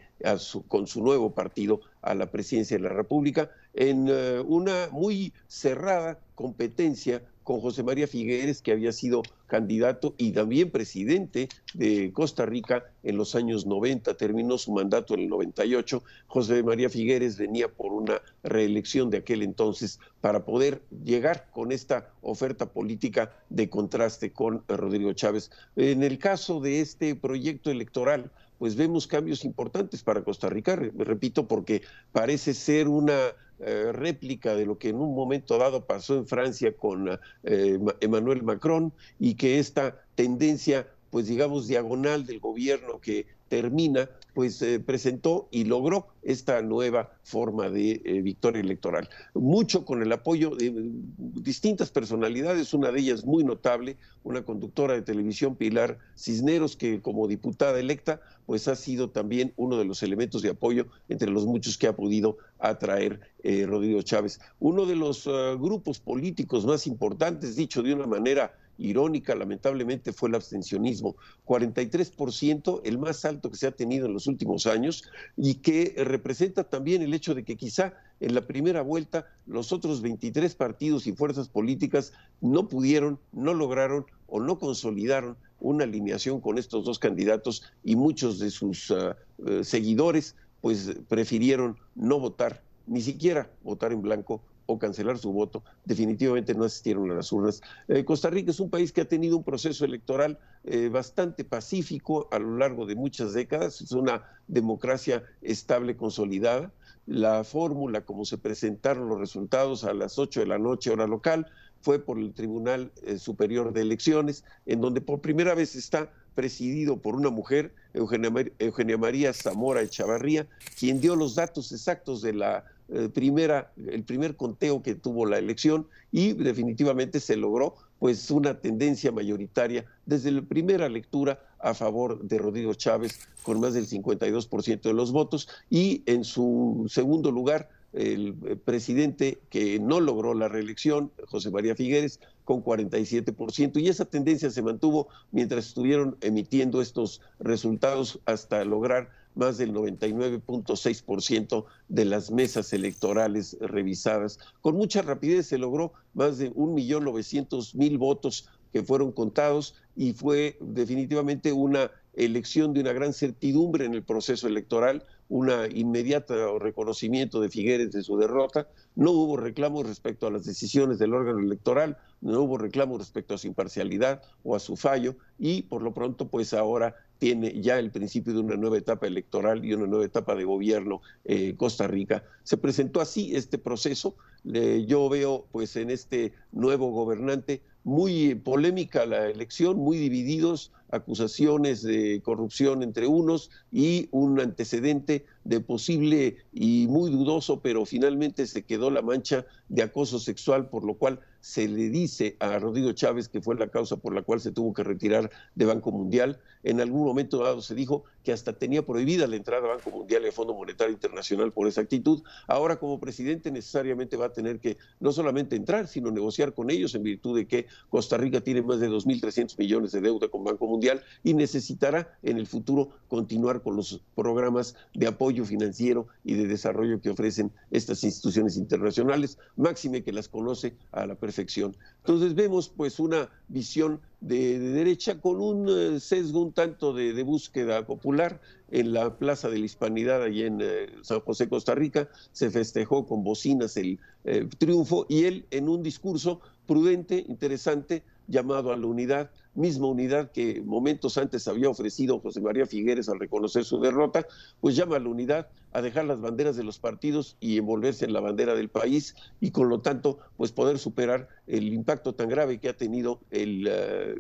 con su nuevo partido a la presidencia de la República en eh, una muy cerrada competencia con José María Figueres, que había sido candidato y también presidente de Costa Rica en los años 90, terminó su mandato en el 98. José María Figueres venía por una reelección de aquel entonces para poder llegar con esta oferta política de contraste con Rodrigo Chávez. En el caso de este proyecto electoral, pues vemos cambios importantes para Costa Rica, repito, porque parece ser una eh, réplica de lo que en un momento dado pasó en Francia con eh, Emmanuel Macron y que esta tendencia, pues digamos, diagonal del gobierno que termina, pues eh, presentó y logró esta nueva forma de eh, victoria electoral. Mucho con el apoyo de distintas personalidades, una de ellas muy notable, una conductora de televisión, Pilar Cisneros, que como diputada electa, pues ha sido también uno de los elementos de apoyo entre los muchos que ha podido atraer eh, Rodrigo Chávez. Uno de los grupos políticos más importantes, dicho de una manera irónica, lamentablemente, fue el abstencionismo. 43%, el más alto que se ha tenido en los últimos años, y que representa también el hecho de que quizá en la primera vuelta los otros 23 partidos y fuerzas políticas no pudieron, no lograron o no consolidaron una alineación con estos dos candidatos y muchos de sus ah, eh, seguidores pues prefirieron no votar, ni siquiera votar en blanco o cancelar su voto, definitivamente no asistieron a las urnas. Eh, Costa Rica es un país que ha tenido un proceso electoral eh, bastante pacífico a lo largo de muchas décadas, es una democracia estable, consolidada. La fórmula, como se presentaron los resultados a las 8 de la noche hora local, fue por el Tribunal eh, Superior de Elecciones, en donde por primera vez está presidido por una mujer, Eugenia, María Zamora Echavarría, quien dio los datos exactos de la eh, primera, el primer conteo que tuvo la elección y definitivamente se logró pues una tendencia mayoritaria desde la primera lectura a favor de Rodrigo Chávez con más del 52% de los votos y en su segundo lugar el eh, presidente que no logró la reelección, José María Figueres, con 47%. Y esa tendencia se mantuvo mientras estuvieron emitiendo estos resultados hasta lograr más del 99.6% de las mesas electorales revisadas. Con mucha rapidez se logró más de 1.900.000 votos que fueron contados y fue definitivamente una elección de una gran certidumbre en el proceso electoral un inmediato reconocimiento de Figueres de su derrota, no hubo reclamos respecto a las decisiones del órgano electoral, no hubo reclamos respecto a su imparcialidad o a su fallo y por lo pronto pues ahora tiene ya el principio de una nueva etapa electoral y una nueva etapa de gobierno eh, Costa Rica. Se presentó así este proceso. yo veo pues en este nuevo gobernante muy polémica la elección, muy divididos, acusaciones de corrupción entre unos y un antecedente de posible y muy dudoso, pero finalmente se quedó la mancha de acoso sexual, por lo cual se le dice a Rodrigo Chávez que fue la causa por la cual se tuvo que retirar de Banco Mundial. En algún momento dado se dijo que hasta tenía prohibida la entrada a Banco Mundial y al Fondo Monetario Internacional por esa actitud. Ahora como presidente necesariamente va a tener que no solamente entrar, sino negociar con ellos en virtud de que Costa Rica tiene más de 2.300 millones de deuda con Banco Mundial y necesitará en el futuro continuar con los programas de apoyo financiero y de desarrollo que ofrecen estas instituciones internacionales, máxime que las conoce a la perfección. Entonces vemos pues una visión de, derecha con un eh, sesgo un tanto de, búsqueda popular. En la Plaza de la Hispanidad, allí en eh, San José, Costa Rica, se festejó con bocinas el eh, triunfo y él en un discurso prudente, interesante, llamado a la unidad, misma unidad que momentos antes había ofrecido José María Figueres al reconocer su derrota, pues llama a la unidad a dejar las banderas de los partidos y envolverse en la bandera del país y con lo tanto pues poder superar el impacto tan grave que ha tenido. Eh,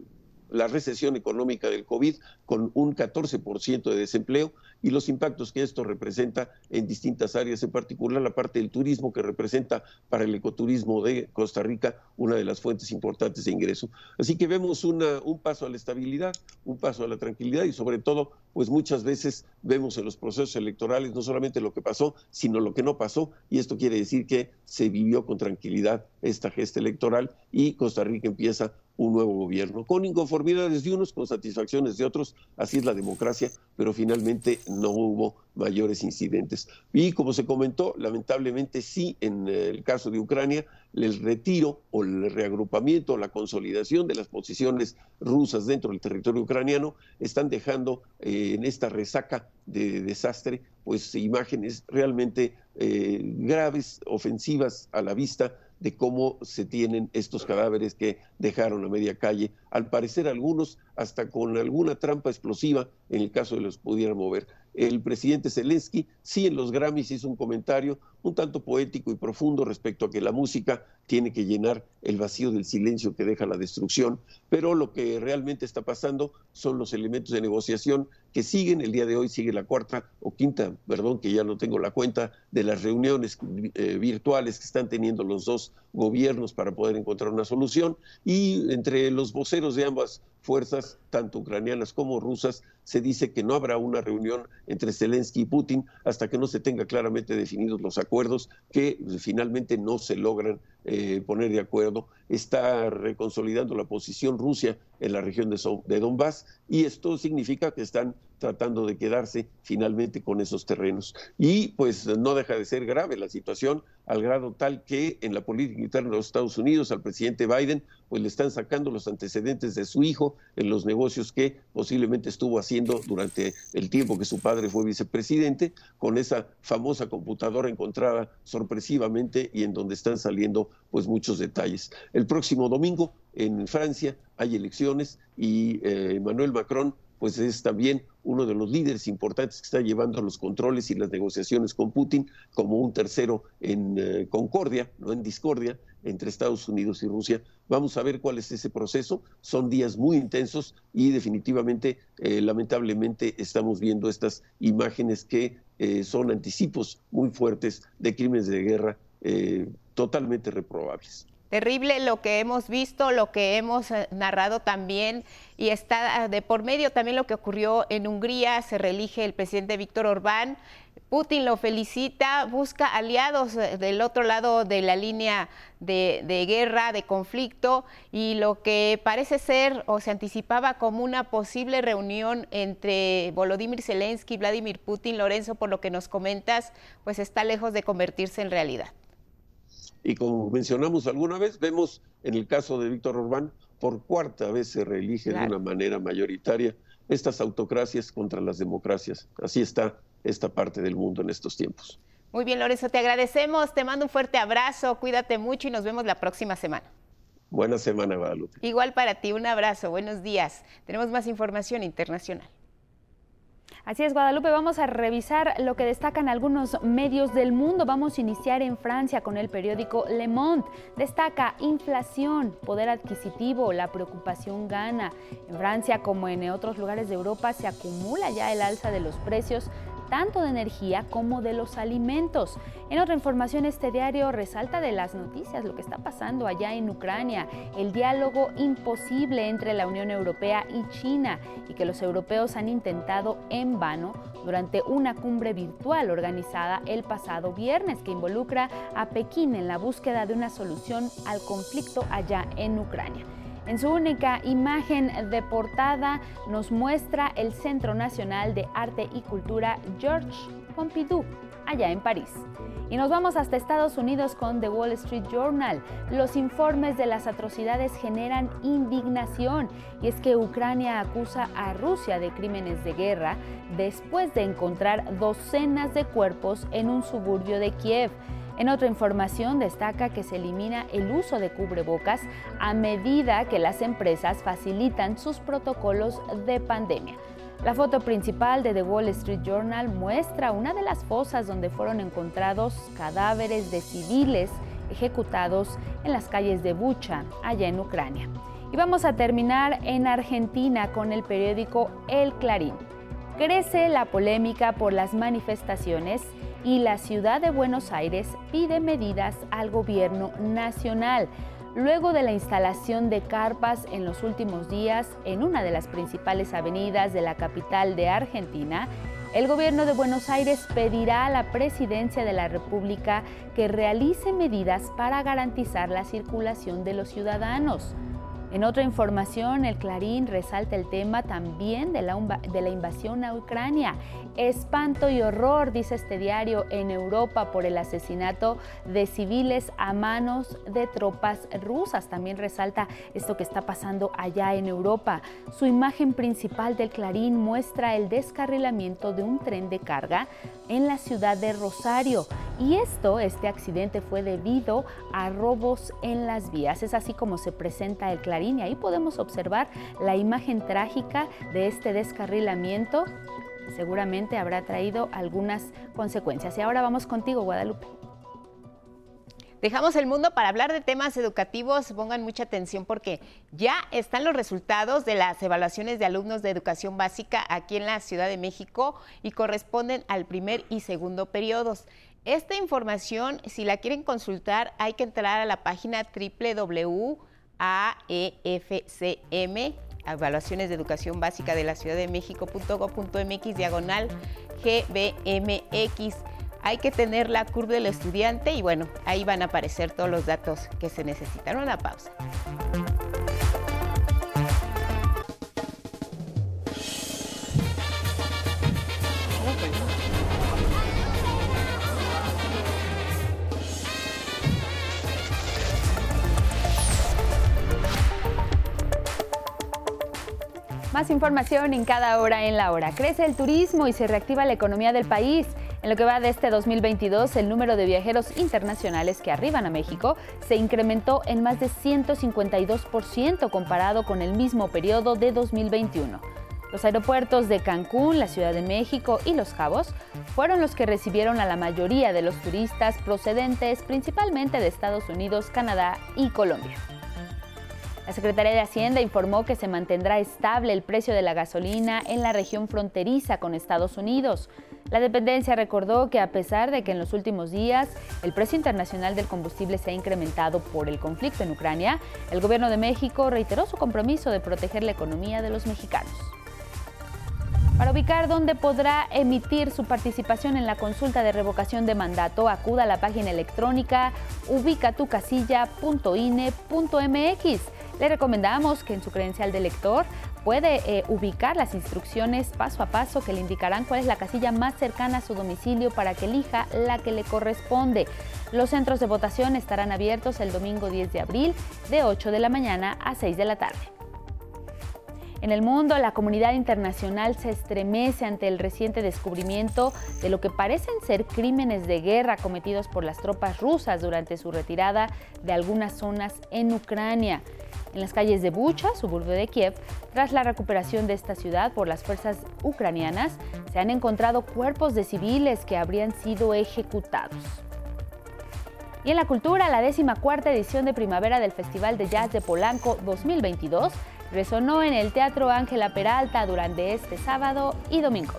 la recesión económica del COVID con un 14% de desempleo y los impactos que esto representa en distintas áreas, en particular la parte del turismo que representa para el ecoturismo de Costa Rica una de las fuentes importantes de ingreso. Así que vemos un paso a la estabilidad, un paso a la tranquilidad y sobre todo, pues muchas veces vemos en los procesos electorales no solamente lo que pasó, sino lo que no pasó y esto quiere decir que se vivió con tranquilidad esta gesta electoral y Costa Rica empieza un nuevo gobierno, con inconformidades de unos, con satisfacciones de otros, así es la democracia, pero finalmente no hubo mayores incidentes. Y como se comentó, lamentablemente sí, en el caso de Ucrania, el retiro o el reagrupamiento, o la consolidación de las posiciones rusas dentro del territorio ucraniano están dejando eh, en esta resaca de desastre, pues imágenes realmente eh, graves, ofensivas a la vista de cómo se tienen estos cadáveres que dejaron a media calle, al parecer algunos hasta con alguna trampa explosiva en el caso de los pudieran mover. El presidente Zelensky sí en los Grammys hizo un comentario un tanto poético y profundo respecto a que la música tiene que llenar el vacío del silencio que deja la destrucción, pero lo que realmente está pasando son los elementos de negociación que siguen, el día de hoy sigue la cuarta o quinta, perdón, que ya no tengo la cuenta, de las reuniones eh, virtuales que están teniendo los dos gobiernos para poder encontrar una solución. Y entre los voceros de ambas fuerzas, tanto ucranianas como rusas, se dice que no habrá una reunión entre Zelensky y Putin hasta que no se tenga claramente definidos los acuerdos que finalmente no se logran eh, poner de acuerdo. Está reconsolidando la posición Rusia en la región de, de Donbass y esto significa que están tratando de quedarse finalmente con esos terrenos. Y pues no deja de ser grave la situación al grado tal que en la política interna de los Estados Unidos al presidente Biden pues le están sacando los antecedentes de su hijo en los negocios que posiblemente estuvo haciendo durante el tiempo que su padre fue vicepresidente, con esa famosa computadora encontrada sorpresivamente y en donde están saliendo pues muchos detalles. El próximo domingo en Francia hay elecciones y eh, Emmanuel Macron pues es también uno de los líderes importantes que está llevando los controles y las negociaciones con Putin como un tercero en eh, concordia, no en discordia, entre Estados Unidos y Rusia. Vamos a ver cuál es ese proceso. Son días muy intensos y definitivamente, eh, lamentablemente, estamos viendo estas imágenes que eh, son anticipos muy fuertes de crímenes de guerra totalmente reprobables. Terrible lo que hemos visto, lo que hemos eh, narrado también y está ah, de por medio también lo que ocurrió en Hungría, se reelige el presidente Víctor Orbán, Putin lo felicita, busca aliados eh, del otro lado de la línea de, de, guerra, de conflicto, y lo que parece ser o se anticipaba como una posible reunión entre Volodymyr Zelensky y Vladimir Putin, Lorenzo, por lo que nos comentas, pues está lejos de convertirse en realidad. Y como mencionamos alguna vez, vemos en el caso de Víctor Orbán, por cuarta vez se reelige de una manera mayoritaria estas autocracias contra las democracias. Así está esta parte del mundo en estos tiempos. Muy bien, Lorenzo, te agradecemos, te mando un fuerte abrazo, cuídate mucho y nos vemos la próxima semana. Buena semana, Guadalupe. Igual para ti, un abrazo, buenos días. Tenemos más información internacional. Así es, Guadalupe, vamos a revisar lo que destacan algunos medios del mundo. Vamos a iniciar en Francia con el periódico Le Monde. Destaca inflación, poder adquisitivo, la preocupación gana. En Francia como en otros lugares de Europa se acumula ya el alza de los precios tanto de energía como de los alimentos. En otra información, este diario resalta de las noticias lo que está pasando allá en Ucrania, el diálogo imposible entre la Unión Europea y China y que los europeos han intentado en vano durante una cumbre virtual organizada el pasado viernes que involucra a Pekín en la búsqueda de una solución al conflicto allá en Ucrania. En su única imagen de portada nos muestra el Centro Nacional de Arte y Cultura Georges Pompidou, allá en París. Y nos vamos hasta Estados Unidos con The Wall Street Journal. Los informes de las atrocidades generan indignación y es que Ucrania acusa a Rusia de crímenes de guerra después de encontrar docenas de cuerpos en un suburbio de Kiev. En otra información destaca que se elimina el uso de cubrebocas a medida que las empresas facilitan sus protocolos de pandemia. La foto principal de The Wall Street Journal muestra una de las fosas donde fueron encontrados cadáveres de civiles ejecutados en las calles de Bucha, allá en Ucrania. Y vamos a terminar en Argentina con el periódico El Clarín. Crece la polémica por las manifestaciones y la ciudad de Buenos Aires pide medidas al gobierno nacional. Luego de la instalación de carpas en los últimos días en una de las principales avenidas de la capital de Argentina, el gobierno de Buenos Aires pedirá a la presidencia de la República que realice medidas para garantizar la circulación de los ciudadanos. En otra información, el Clarín resalta el tema también de la, invasión a Ucrania. Espanto y horror, dice este diario, en Europa por el asesinato de civiles a manos de tropas rusas. También resalta esto que está pasando allá en Europa. Su imagen principal del Clarín muestra el descarrilamiento de un tren de carga en la ciudad de Rosario. Y esto, este accidente fue debido a robos en las vías. Es así como se presenta el Clarín y ahí podemos observar la imagen trágica de este descarrilamiento. Seguramente habrá traído algunas consecuencias. Y ahora vamos contigo, Guadalupe. Dejamos el mundo para hablar de temas educativos. Pongan mucha atención porque ya están los resultados de las evaluaciones de alumnos de educación básica aquí en la Ciudad de México y corresponden al primer y segundo periodos. Esta información, si la quieren consultar, hay que entrar a la página www.aefcm, Evaluaciones de Educación Básica de la Ciudad de México.gov.mx, diagonal GBMX. Hay que tener la curva del estudiante y bueno, ahí van a aparecer todos los datos que se necesitan. Una pausa. Más información en cada hora en la hora. Crece el turismo y se reactiva la economía del país. En lo que va de este 2022, el número de viajeros internacionales que arriban a México se incrementó en más de 152% comparado con el mismo periodo de 2021. Los aeropuertos de Cancún, la Ciudad de México y Los Cabos fueron los que recibieron a la mayoría de los turistas procedentes principalmente de Estados Unidos, Canadá y Colombia. La Secretaría de Hacienda informó que se mantendrá estable el precio de la gasolina en la región fronteriza con Estados Unidos. La dependencia recordó que a pesar de que en los últimos días el precio internacional del combustible se ha incrementado por el conflicto en Ucrania, el gobierno de México reiteró su compromiso de proteger la economía de los mexicanos. Para ubicar dónde podrá emitir su participación en la consulta de revocación de mandato, acuda a la página electrónica ubicatucasilla.ine.mx. Le recomendamos que en su credencial de lector puede eh, ubicar las instrucciones paso a paso que le indicarán cuál es la casilla más cercana a su domicilio para que elija la que le corresponde. Los centros de votación estarán abiertos el domingo 10 de abril de 8 de la mañana a 6 de la tarde. En el mundo, la comunidad internacional se estremece ante el reciente descubrimiento de lo que parecen ser crímenes de guerra cometidos por las tropas rusas durante su retirada de algunas zonas en Ucrania en las calles de Bucha, suburbio de Kiev, tras la recuperación de esta ciudad por las fuerzas ucranianas, se han encontrado cuerpos de civiles que habrían sido ejecutados. Y en la cultura, la décima cuarta edición de primavera del Festival de Jazz de Polanco 2022 resonó en el Teatro Ángela Peralta durante este sábado y domingo.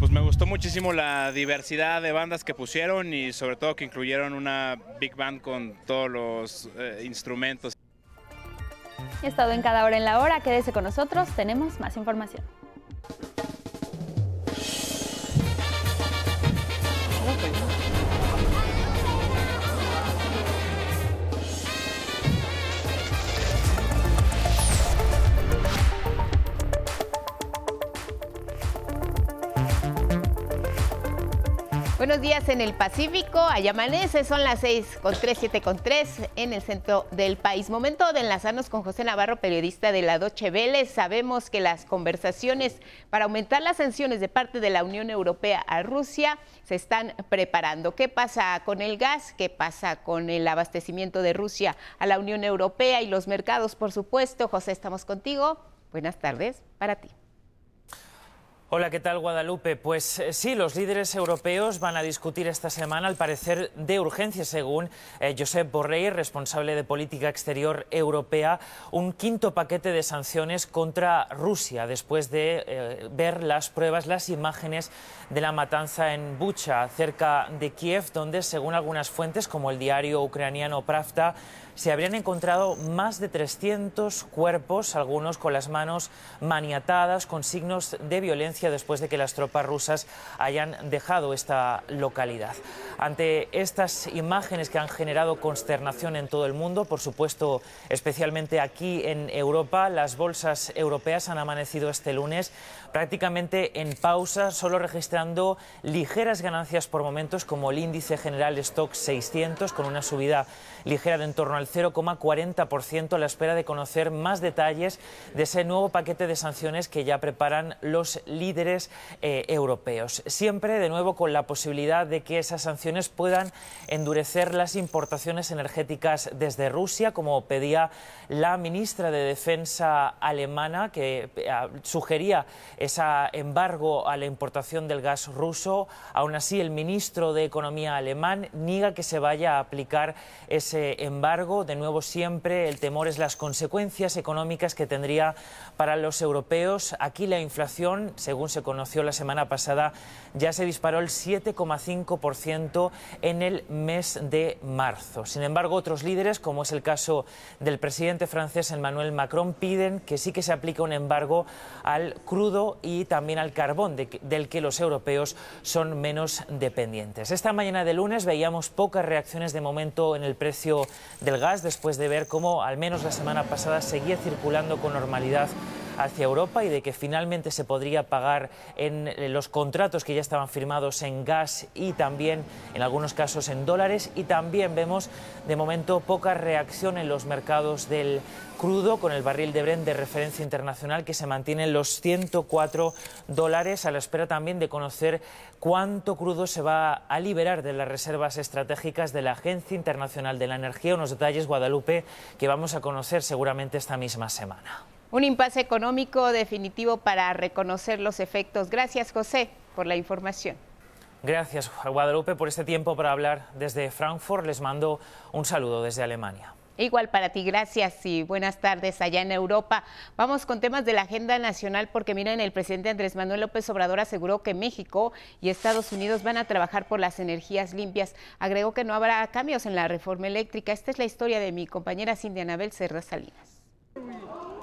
Pues me gustó muchísimo la diversidad de bandas que pusieron y sobre todo que incluyeron una big band con todos los eh, instrumentos. He estado en cada hora en la hora. Quédese con nosotros, tenemos más información. Buenos días en el Pacífico, allá amanece, son las 6 con 3, 7 con 3 en el centro del país. Momento de enlazarnos con José Navarro, periodista de la Doche Vélez. Sabemos que las conversaciones para aumentar las sanciones de parte de la Unión Europea a Rusia se están preparando. ¿Qué pasa con el gas? ¿Qué pasa con el abastecimiento de Rusia a la Unión Europea y los mercados, por supuesto? José, estamos contigo. Buenas tardes para ti. Hola, ¿qué tal Guadalupe? Pues eh, sí, los líderes europeos van a discutir esta semana, al parecer de urgencia, según eh, Josep Borrell, responsable de política exterior europea, un quinto paquete de sanciones contra Rusia, después de eh, ver las pruebas, las imágenes de la matanza en Bucha, cerca de Kiev, donde, según algunas fuentes, como el diario ucraniano Pravda, se habrían encontrado más de 300 cuerpos, algunos con las manos maniatadas, con signos de violencia después de que las tropas rusas hayan dejado esta localidad. Ante estas imágenes que han generado consternación en todo el mundo, por supuesto, especialmente aquí en Europa, las bolsas europeas han amanecido este lunes prácticamente en pausa, solo registrando ligeras ganancias por momentos, como el índice general Stock 600, con una subida ligera de en torno al 0,40% a la espera de conocer más detalles de ese nuevo paquete de sanciones que ya preparan los líderes eh, europeos. Siempre, de nuevo, con la posibilidad de que esas sanciones puedan endurecer las importaciones energéticas desde Rusia, como pedía la ministra de Defensa alemana, que eh, sugería ese embargo a la importación del gas ruso. Aún así, el ministro de Economía alemán niega que se vaya a aplicar ese embargo de nuevo siempre el temor es las consecuencias económicas que tendría para los europeos. Aquí la inflación, según se conoció la semana pasada, ya se disparó el 7,5% en el mes de marzo. Sin embargo, otros líderes, como es el caso del presidente francés Emmanuel Macron, piden que sí que se aplique un embargo al crudo y también al carbón, del que los europeos son menos dependientes. Esta mañana de lunes veíamos pocas reacciones de momento en el precio del gas, después de ver cómo, al menos la semana pasada, seguía circulando con normalidad hacia Europa y de que finalmente se podría pagar en los contratos que ya estaban firmados en gas y también en algunos casos en dólares y también vemos de momento poca reacción en los mercados del crudo con el barril de Brent de referencia internacional que se mantiene en los 104 dólares a la espera también de conocer cuánto crudo se va a liberar de las reservas estratégicas de la Agencia Internacional de la Energía. Unos detalles, Guadalupe, que vamos a conocer seguramente esta misma semana. Un impasse económico definitivo para reconocer los efectos. Gracias, José, por la información. Gracias, Guadalupe, por este tiempo para hablar desde Frankfurt. Les mando un saludo desde Alemania. Igual para ti, gracias y buenas tardes allá en Europa. Vamos con temas de la agenda nacional porque miren, el presidente Andrés Manuel López Obrador aseguró que México y Estados Unidos van a trabajar por las energías limpias. Agregó que no habrá cambios en la reforma eléctrica. Esta es la historia de mi compañera Cindy Anabel Serra Salinas.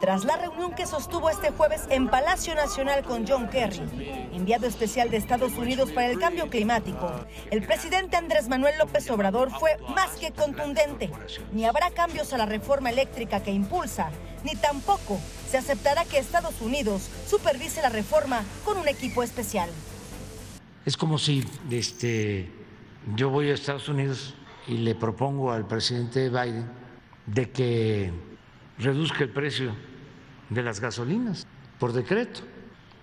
Tras la reunión que sostuvo este jueves en Palacio Nacional con John Kerry, enviado especial de Estados Unidos para el cambio climático, el presidente Andrés Manuel López Obrador fue más que contundente. Ni habrá cambios a la reforma eléctrica que impulsa, ni tampoco se aceptará que Estados Unidos supervise la reforma con un equipo especial. Es como si este, yo voy a Estados Unidos y le propongo al presidente Biden de que reduzca el precio de las gasolinas por decreto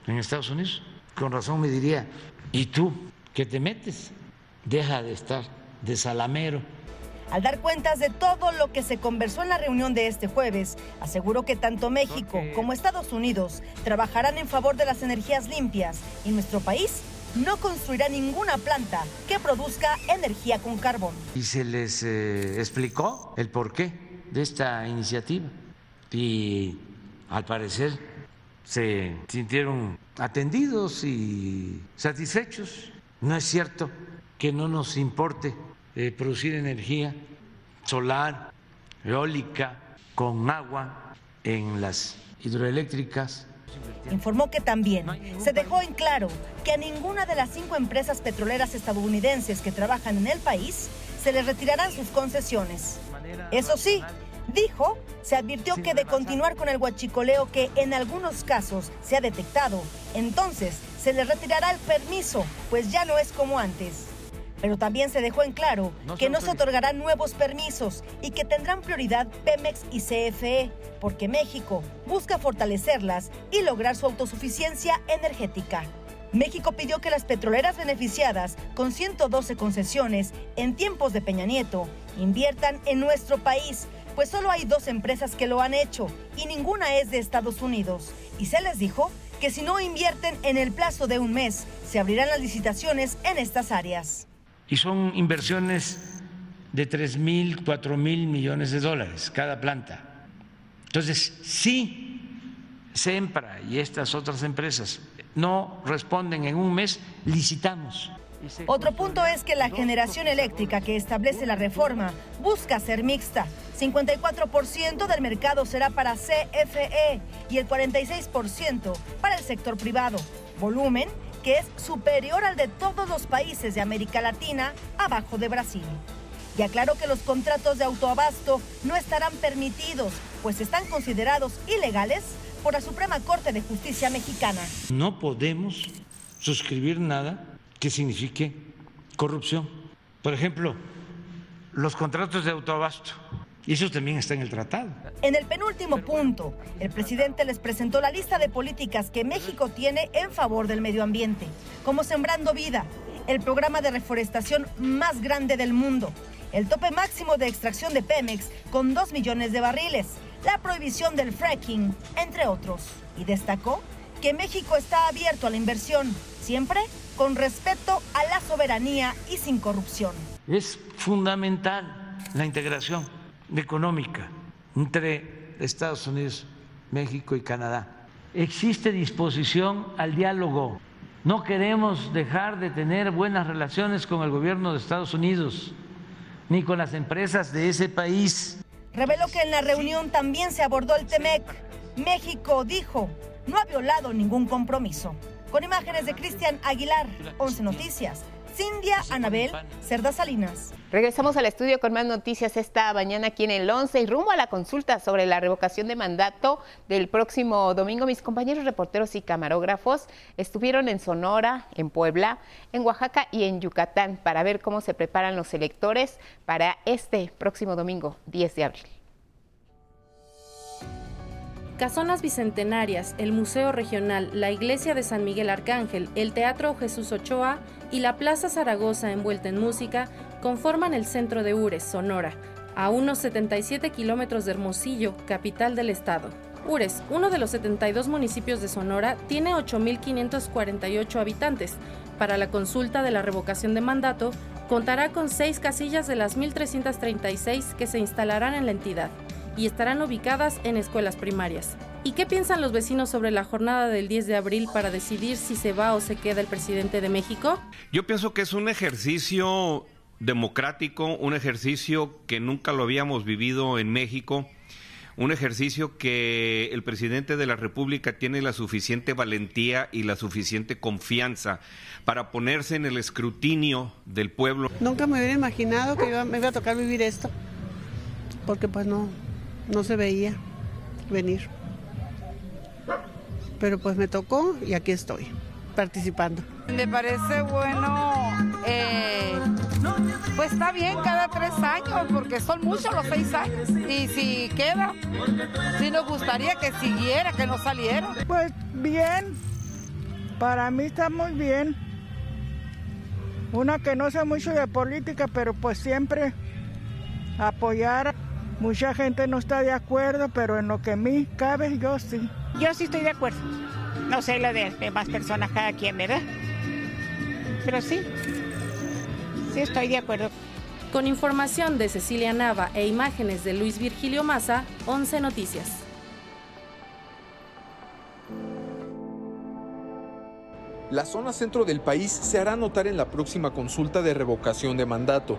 en Estados Unidos. Con razón me diría, ¿y tú qué te metes? Deja de estar de salamero. Al dar cuentas de todo lo que se conversó en la reunión de este jueves, aseguró que tanto México como Estados Unidos trabajarán en favor de las energías limpias y nuestro país no construirá ninguna planta que produzca energía con carbón. Y se les eh, explicó el porqué de esta iniciativa. Y al parecer se sintieron atendidos y satisfechos. No es cierto que no nos importe eh, producir energía solar, eólica, con agua en las hidroeléctricas. Informó que también se dejó en claro que a ninguna de las cinco empresas petroleras estadounidenses que trabajan en el país se les retirarán sus concesiones. Eso sí, Dijo, se advirtió que de continuar con el huachicoleo que en algunos casos se ha detectado, entonces se le retirará el permiso, pues ya no es como antes. Pero también se dejó en claro que no se otorgarán nuevos permisos y que tendrán prioridad Pemex y CFE, porque México busca fortalecerlas y lograr su autosuficiencia energética. México pidió que las petroleras beneficiadas con 112 concesiones en tiempos de Peña Nieto inviertan en nuestro país pues solo hay dos empresas que lo han hecho y ninguna es de Estados Unidos. Y se les dijo que si no invierten en el plazo de un mes, se abrirán las licitaciones en estas áreas. Y son inversiones de 3 mil, 4 mil millones de dólares cada planta. Entonces, si SEMPRA y estas otras empresas no responden en un mes, licitamos. Otro punto es que la generación eléctrica que establece la reforma busca ser mixta 54% del mercado será para CFE y el 46% para el sector privado. Volumen que es superior al de todos los países de América Latina, abajo de Brasil. Y aclaró que los contratos de autoabasto no estarán permitidos, pues están considerados ilegales por la Suprema Corte de Justicia mexicana. No podemos suscribir nada que signifique corrupción. Por ejemplo, los contratos de autoabasto y eso también está en el tratado. En el penúltimo punto, el presidente les presentó la lista de políticas que México tiene en favor del medio ambiente, como Sembrando Vida, el programa de reforestación más grande del mundo, el tope máximo de extracción de Pemex con 2 millones de barriles, la prohibición del fracking, entre otros. Y destacó que México está abierto a la inversión, siempre con respeto a la soberanía y sin corrupción. Es fundamental la integración económica entre Estados Unidos, México y Canadá. Existe disposición al diálogo. No queremos dejar de tener buenas relaciones con el gobierno de Estados Unidos ni con las empresas de ese país. Reveló que en la reunión también se abordó el TEMEC. México dijo, no ha violado ningún compromiso. Con imágenes de Cristian Aguilar, 11 Noticias. Cindia Anabel Cerda Salinas. Regresamos al estudio con más noticias esta mañana aquí en el 11 y rumbo a la consulta sobre la revocación de mandato del próximo domingo. Mis compañeros reporteros y camarógrafos estuvieron en Sonora, en Puebla, en Oaxaca y en Yucatán para ver cómo se preparan los electores para este próximo domingo, 10 de abril. Casonas Bicentenarias, el Museo Regional, la Iglesia de San Miguel Arcángel, el Teatro Jesús Ochoa y la Plaza Zaragoza envuelta en música conforman el centro de Ures, Sonora, a unos 77 kilómetros de Hermosillo, capital del estado. Ures, uno de los 72 municipios de Sonora, tiene 8.548 habitantes. Para la consulta de la revocación de mandato, contará con seis casillas de las 1.336 que se instalarán en la entidad y estarán ubicadas en escuelas primarias. ¿Y qué piensan los vecinos sobre la jornada del 10 de abril para decidir si se va o se queda el presidente de México? Yo pienso que es un ejercicio democrático, un ejercicio que nunca lo habíamos vivido en México, un ejercicio que el presidente de la República tiene la suficiente valentía y la suficiente confianza para ponerse en el escrutinio del pueblo. Nunca me hubiera imaginado que me iba a tocar vivir esto, porque pues no, no se veía venir. Pero pues me tocó y aquí estoy, participando. Me parece bueno, eh, pues está bien cada tres años, porque son muchos los seis años. Y si queda, sí nos gustaría que siguiera, que no saliera. Pues bien, para mí está muy bien. Una que no sé mucho de política, pero pues siempre apoyar Mucha gente no está de acuerdo, pero en lo que a mí cabe, yo sí. Yo sí estoy de acuerdo. No sé lo de demás personas, cada quien, ¿verdad? Pero sí, sí estoy de acuerdo. Con información de Cecilia Nava e imágenes de Luis Virgilio Maza, 11 Noticias. La zona centro del país se hará notar en la próxima consulta de revocación de mandato.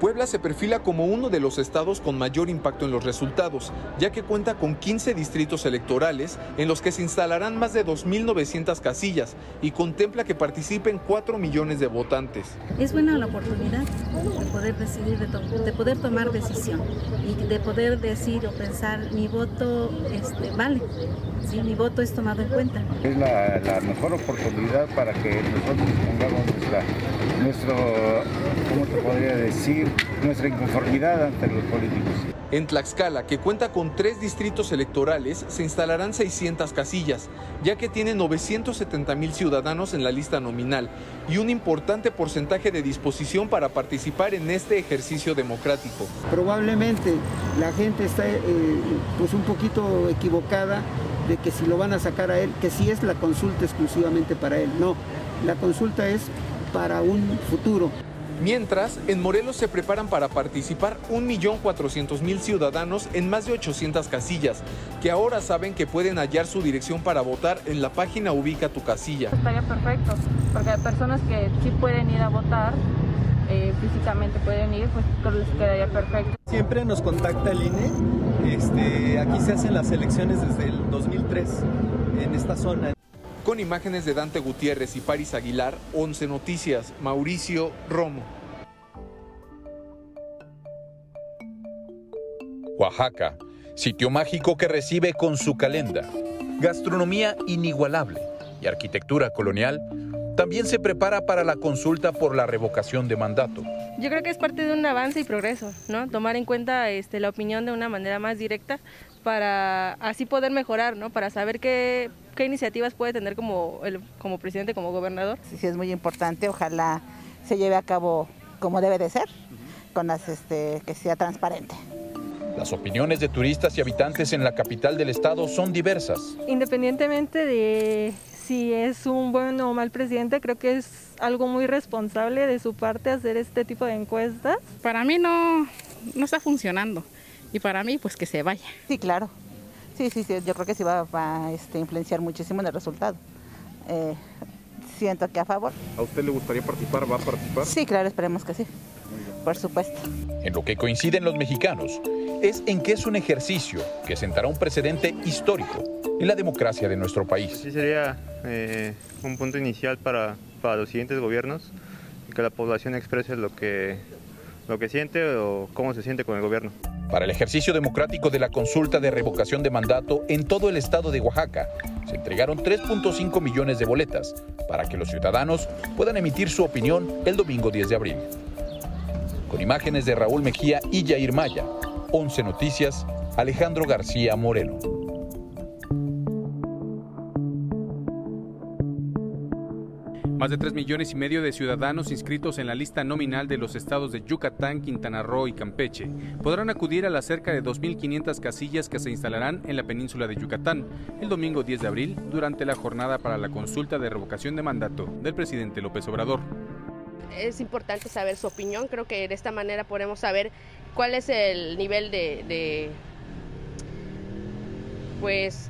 Puebla se perfila como uno de los estados con mayor impacto en los resultados, ya que cuenta con 15 distritos electorales en los que se instalarán más de 2.900 casillas y contempla que participen 4 millones de votantes. Es buena la oportunidad de poder decidir, de, poder tomar decisión y de poder decir o pensar mi voto este, vale, si mi voto es tomado en cuenta. Es la, mejor oportunidad para que nosotros pongamos nuestra, nuestro, ¿cómo te podría decir? Nuestra inconformidad ante los políticos. En Tlaxcala, que cuenta con tres distritos electorales, se instalarán 600 casillas, ya que tiene 970 mil ciudadanos en la lista nominal y un importante porcentaje de disposición para participar en este ejercicio democrático. Probablemente la gente está eh, pues un poquito equivocada de que si lo van a sacar a él, que si es la consulta exclusivamente para él. No, la consulta es para un futuro. Mientras, en Morelos se preparan para participar 1.400.000 ciudadanos en más de 800 casillas, que ahora saben que pueden hallar su dirección para votar en la página Ubica tu casilla. Estaría perfecto, porque hay personas que sí pueden ir a votar, eh, físicamente pueden ir, pues creo que les quedaría perfecto. Siempre nos contacta el INE, este, aquí se hacen las elecciones desde el 2003 en esta zona. Con imágenes de Dante Gutiérrez y Paris Aguilar, 11 Noticias, Mauricio Romo. Oaxaca, sitio mágico que recibe con su calenda, gastronomía inigualable y arquitectura colonial, también se prepara para la consulta por la revocación de mandato. Yo creo que es parte de un avance y progreso, ¿no? Tomar en cuenta este, la opinión de una manera más directa para así poder mejorar, ¿no? Para saber qué, qué iniciativas puede tener como, el, como presidente, como gobernador. Sí, es muy importante, ojalá se lleve a cabo como debe de ser, con las, este, que sea transparente. Las opiniones de turistas y habitantes en la capital del estado son diversas. Independientemente de si es un buen o mal presidente, creo que es algo muy responsable de su parte hacer este tipo de encuestas. Para mí no, no está funcionando y para mí pues que se vaya. Sí, claro. Sí, sí, sí, yo creo que sí va, a este, influenciar muchísimo en el resultado. Eh, siento que a favor. ¿A usted le gustaría participar? ¿Va a participar? Sí, claro, esperemos que sí. Por supuesto. En lo que coinciden los mexicanos es en que es un ejercicio que sentará un precedente histórico en la democracia de nuestro país. Sí sería eh, un punto inicial para, para los siguientes gobiernos y que la población exprese lo que, lo que siente o cómo se siente con el gobierno. Para el ejercicio democrático de la consulta de revocación de mandato en todo el estado de Oaxaca, se entregaron 3.5 millones de boletas para que los ciudadanos puedan emitir su opinión el domingo 10 de abril. Con imágenes de Raúl Mejía y Jair Maya, 11 Noticias, Alejandro García Moreno. Más de 3 millones y medio de ciudadanos inscritos en la lista nominal de los estados de Yucatán, Quintana Roo y Campeche podrán acudir a las cerca de 2.500 casillas que se instalarán en la península de Yucatán el domingo 10 de abril durante la jornada para la consulta de revocación de mandato del presidente López Obrador. Es importante saber su opinión, creo que de esta manera podemos saber cuál es el nivel de, de pues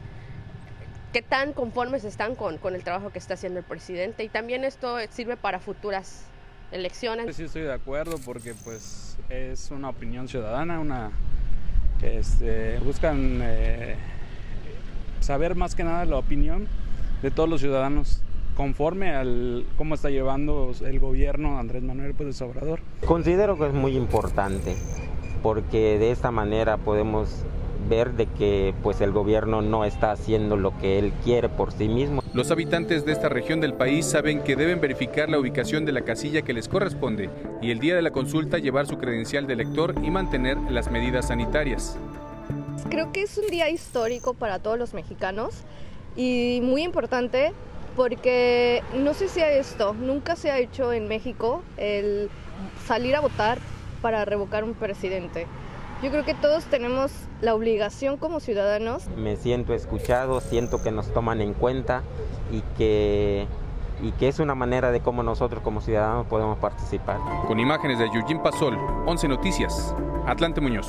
qué tan conformes están con, con, el trabajo que está haciendo el presidente y también esto sirve para futuras elecciones. Sí estoy de acuerdo porque pues es una opinión ciudadana, una este, buscan eh, saber más que nada la opinión de todos los ciudadanos conforme al cómo está llevando el gobierno Andrés Manuel López Obrador. Considero que es muy importante porque de esta manera podemos ver de que pues el gobierno no está haciendo lo que él quiere por sí mismo. Los habitantes de esta región del país saben que deben verificar la ubicación de la casilla que les corresponde y el día de la consulta llevar su credencial de elector y mantener las medidas sanitarias. Creo que es un día histórico para todos los mexicanos y muy importante porque no sé si esto, nunca se ha hecho en México el salir a votar para revocar un presidente. Yo creo que todos tenemos la obligación como ciudadanos. Me siento escuchado, siento que nos toman en cuenta y que, y que es una manera de cómo nosotros como ciudadanos podemos participar. Con imágenes de Eugene Pasol, 11 Noticias, Atlante Muñoz.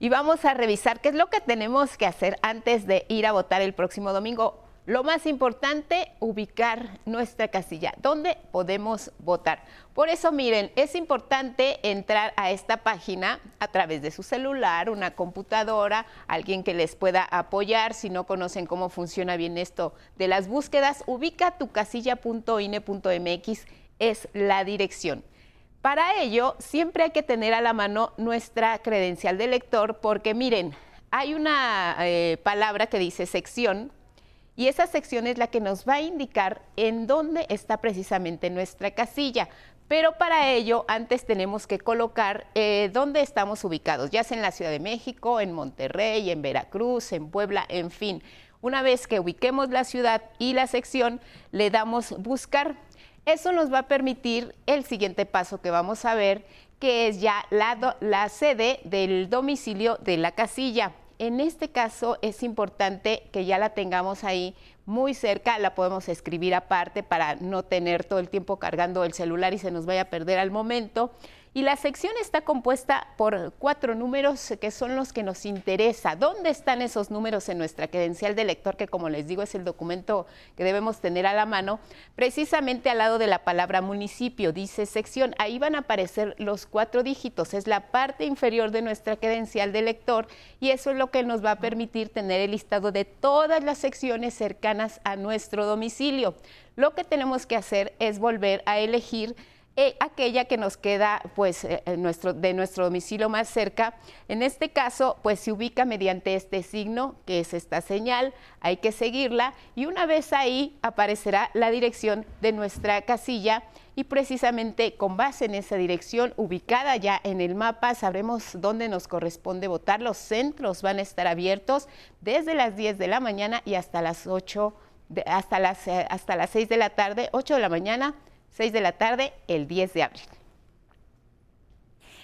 Y vamos a revisar qué es lo que tenemos que hacer antes de ir a votar el próximo domingo. Lo más importante, ubicar nuestra casilla, dónde podemos votar. Por eso, miren, es importante entrar a esta página a través de su celular, una computadora, alguien que les pueda apoyar. Si no conocen cómo funciona bien esto de las búsquedas, ubica tu casilla.ine.mx es la dirección. Para ello, siempre hay que tener a la mano nuestra credencial de lector porque miren, hay una eh, palabra que dice sección y esa sección es la que nos va a indicar en dónde está precisamente nuestra casilla. Pero para ello, antes tenemos que colocar eh, dónde estamos ubicados, ya sea en la Ciudad de México, en Monterrey, en Veracruz, en Puebla, en fin. Una vez que ubiquemos la ciudad y la sección, le damos buscar. Eso nos va a permitir el siguiente paso que vamos a ver, que es ya la, la sede del domicilio de la casilla. En este caso es importante que ya la tengamos ahí muy cerca, la podemos escribir aparte para no tener todo el tiempo cargando el celular y se nos vaya a perder al momento. Y la sección está compuesta por cuatro números que son los que nos interesa. ¿Dónde están esos números en nuestra credencial de lector? Que como les digo es el documento que debemos tener a la mano. Precisamente al lado de la palabra municipio dice sección. Ahí van a aparecer los cuatro dígitos. Es la parte inferior de nuestra credencial de lector y eso es lo que nos va a permitir tener el listado de todas las secciones cercanas a nuestro domicilio. Lo que tenemos que hacer es volver a elegir eh, aquella que nos queda pues eh, nuestro, de nuestro domicilio más cerca. En este caso, pues se ubica mediante este signo, que es esta señal, hay que seguirla y una vez ahí aparecerá la dirección de nuestra casilla y precisamente con base en esa dirección ubicada ya en el mapa sabremos dónde nos corresponde votar. Los centros van a estar abiertos desde las 10 de la mañana y hasta las 8 hasta las eh, hasta las 6 de la tarde, 8 de la mañana 6 de la tarde, el 10 de abril.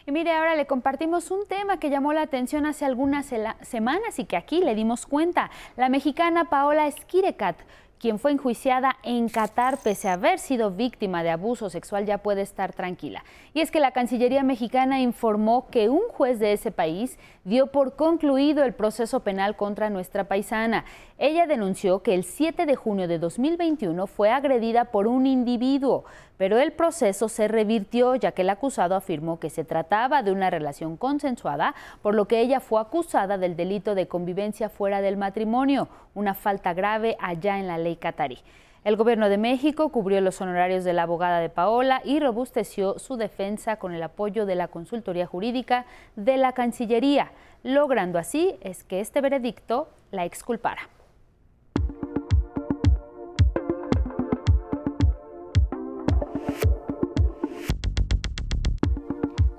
Y mire, ahora le compartimos un tema que llamó la atención hace algunas semanas y que aquí le dimos cuenta. La mexicana Paola Esquirecat quien fue enjuiciada en Qatar pese a haber sido víctima de abuso sexual ya puede estar tranquila. Y es que la Cancillería mexicana informó que un juez de ese país dio por concluido el proceso penal contra nuestra paisana. Ella denunció que el 7 de junio de 2021 fue agredida por un individuo, pero el proceso se revirtió ya que el acusado afirmó que se trataba de una relación consensuada, por lo que ella fue acusada del delito de convivencia fuera del matrimonio, una falta grave allá en la ley catarí. El gobierno de México cubrió los honorarios de la abogada de Paola y robusteció su defensa con el apoyo de la consultoría jurídica de la Cancillería, logrando así es que este veredicto la exculpara.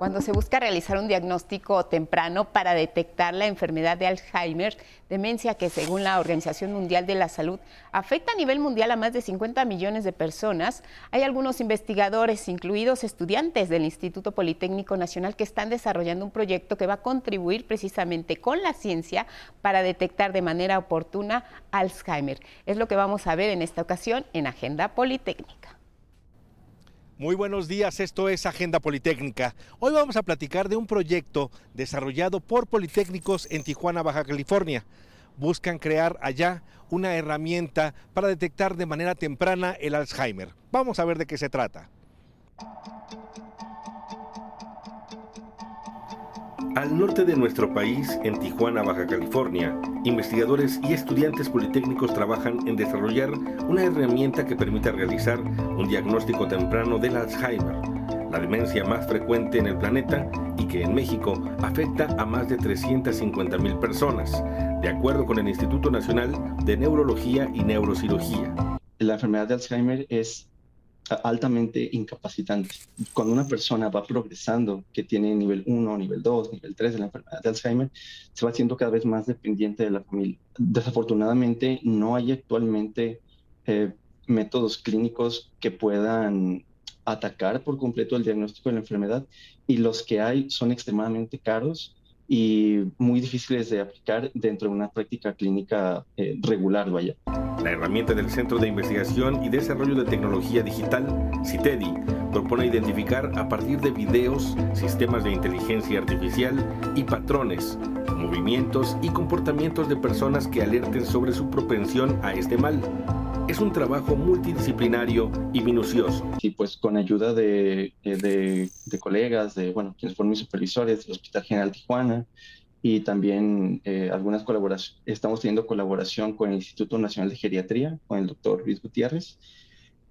Cuando se busca realizar un diagnóstico temprano para detectar la enfermedad de Alzheimer, demencia que según la Organización Mundial de la Salud afecta a nivel mundial a más de 50 millones de personas, hay algunos investigadores, incluidos estudiantes del Instituto Politécnico Nacional, que están desarrollando un proyecto que va a contribuir precisamente con la ciencia para detectar de manera oportuna Alzheimer. Es lo que vamos a ver en esta ocasión en Agenda Politécnica. Muy buenos días, esto es Agenda Politécnica. Hoy vamos a platicar de un proyecto desarrollado por Politécnicos en Tijuana, Baja California. Buscan crear allá una herramienta para detectar de manera temprana el Alzheimer. Vamos a ver de qué se trata. Al norte de nuestro país, en Tijuana, Baja California, investigadores y estudiantes politécnicos trabajan en desarrollar una herramienta que permita realizar un diagnóstico temprano del Alzheimer, la demencia más frecuente en el planeta y que en México afecta a más de 350 mil personas, de acuerdo con el Instituto Nacional de Neurología y Neurocirugía. La enfermedad de Alzheimer es altamente incapacitante. Cuando una persona va progresando, que tiene nivel 1, nivel 2, nivel 3 de la enfermedad de Alzheimer, se va haciendo cada vez más dependiente de la familia. Desafortunadamente, no hay actualmente eh, métodos clínicos que puedan atacar por completo el diagnóstico de la enfermedad y los que hay son extremadamente caros y muy difíciles de aplicar dentro de una práctica clínica eh, regular, vaya. La herramienta del Centro de Investigación y Desarrollo de Tecnología Digital, CITEDI, propone identificar a partir de videos, sistemas de inteligencia artificial y patrones, movimientos y comportamientos de personas que alerten sobre su propensión a este mal es un trabajo multidisciplinario y minucioso. Sí, pues con ayuda de, de, colegas, de, bueno, quienes fueron mis supervisores del Hospital General Tijuana y también eh, algunas colaboraciones, estamos teniendo colaboración con el Instituto Nacional de Geriatría, con el doctor Luis Gutiérrez,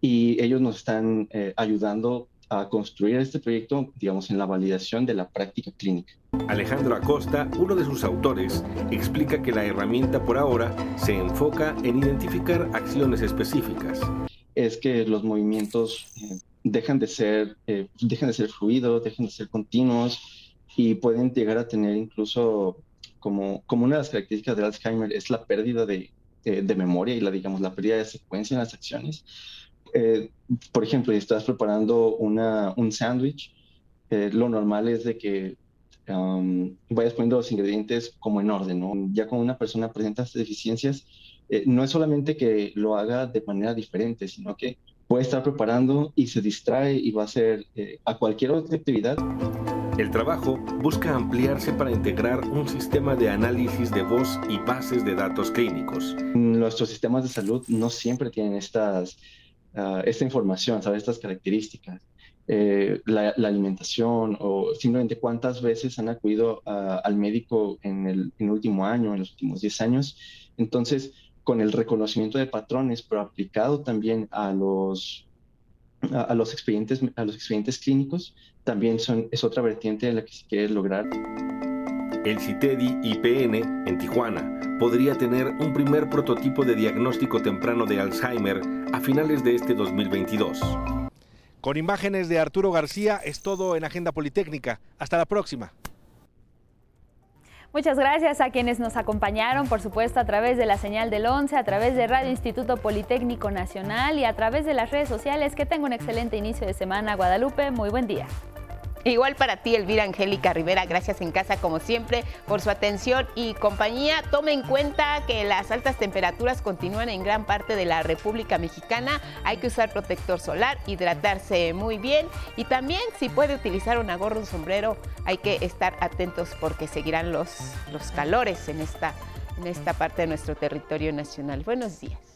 y ellos nos están eh, ayudando a construir este proyecto, digamos, en la validación de la práctica clínica. Alejandro Acosta, uno de sus autores, explica que la herramienta por ahora se enfoca en identificar acciones específicas. Es que los movimientos eh, dejan, de ser, eh, dejan de ser fluidos, dejan de ser continuos y pueden llegar a tener incluso como, como una de las características del Alzheimer es la pérdida de, eh, de memoria y la, digamos, la pérdida de secuencia en las acciones eh, por ejemplo, si estás preparando una, un sándwich, eh, lo normal es de que um, vayas poniendo los ingredientes como en orden, ¿no? Ya cuando una persona presenta deficiencias, eh, no es solamente que lo haga de manera diferente, sino que puede estar preparando y se distrae y va a hacer a cualquier otra actividad. El trabajo busca ampliarse para integrar un sistema de análisis de voz y bases de datos clínicos. Nuestros sistemas de salud no siempre tienen estas Ah, esta información, ¿sabes? Estas características. Eh, la, alimentación o simplemente cuántas veces han acudido al médico en el, último año, en los últimos 10 años. Entonces, con el reconocimiento de patrones, pero aplicado también a los, a, los, expedientes, a los expedientes clínicos, también son, es otra vertiente de la que se quiere lograr. El CITEDI IPN en Tijuana podría tener un primer prototipo de diagnóstico temprano de Alzheimer a finales de este 2022. Con imágenes de Arturo García es todo en Agenda Politécnica. Hasta la próxima. Muchas gracias a quienes nos acompañaron, por supuesto, a través de la señal del 11, a través de Radio Instituto Politécnico Nacional y a través de las redes sociales. Que tenga un excelente inicio de semana, Guadalupe. Muy buen día. Igual para ti, Elvira Angélica Rivera, gracias en casa como siempre por su atención y compañía. Tome en cuenta que las altas temperaturas continúan en gran parte de la República Mexicana. Hay que usar protector solar, hidratarse muy bien y también si puede utilizar una gorra, un sombrero, hay que estar atentos porque seguirán los, los calores en esta, en esta parte de nuestro territorio nacional. Buenos días.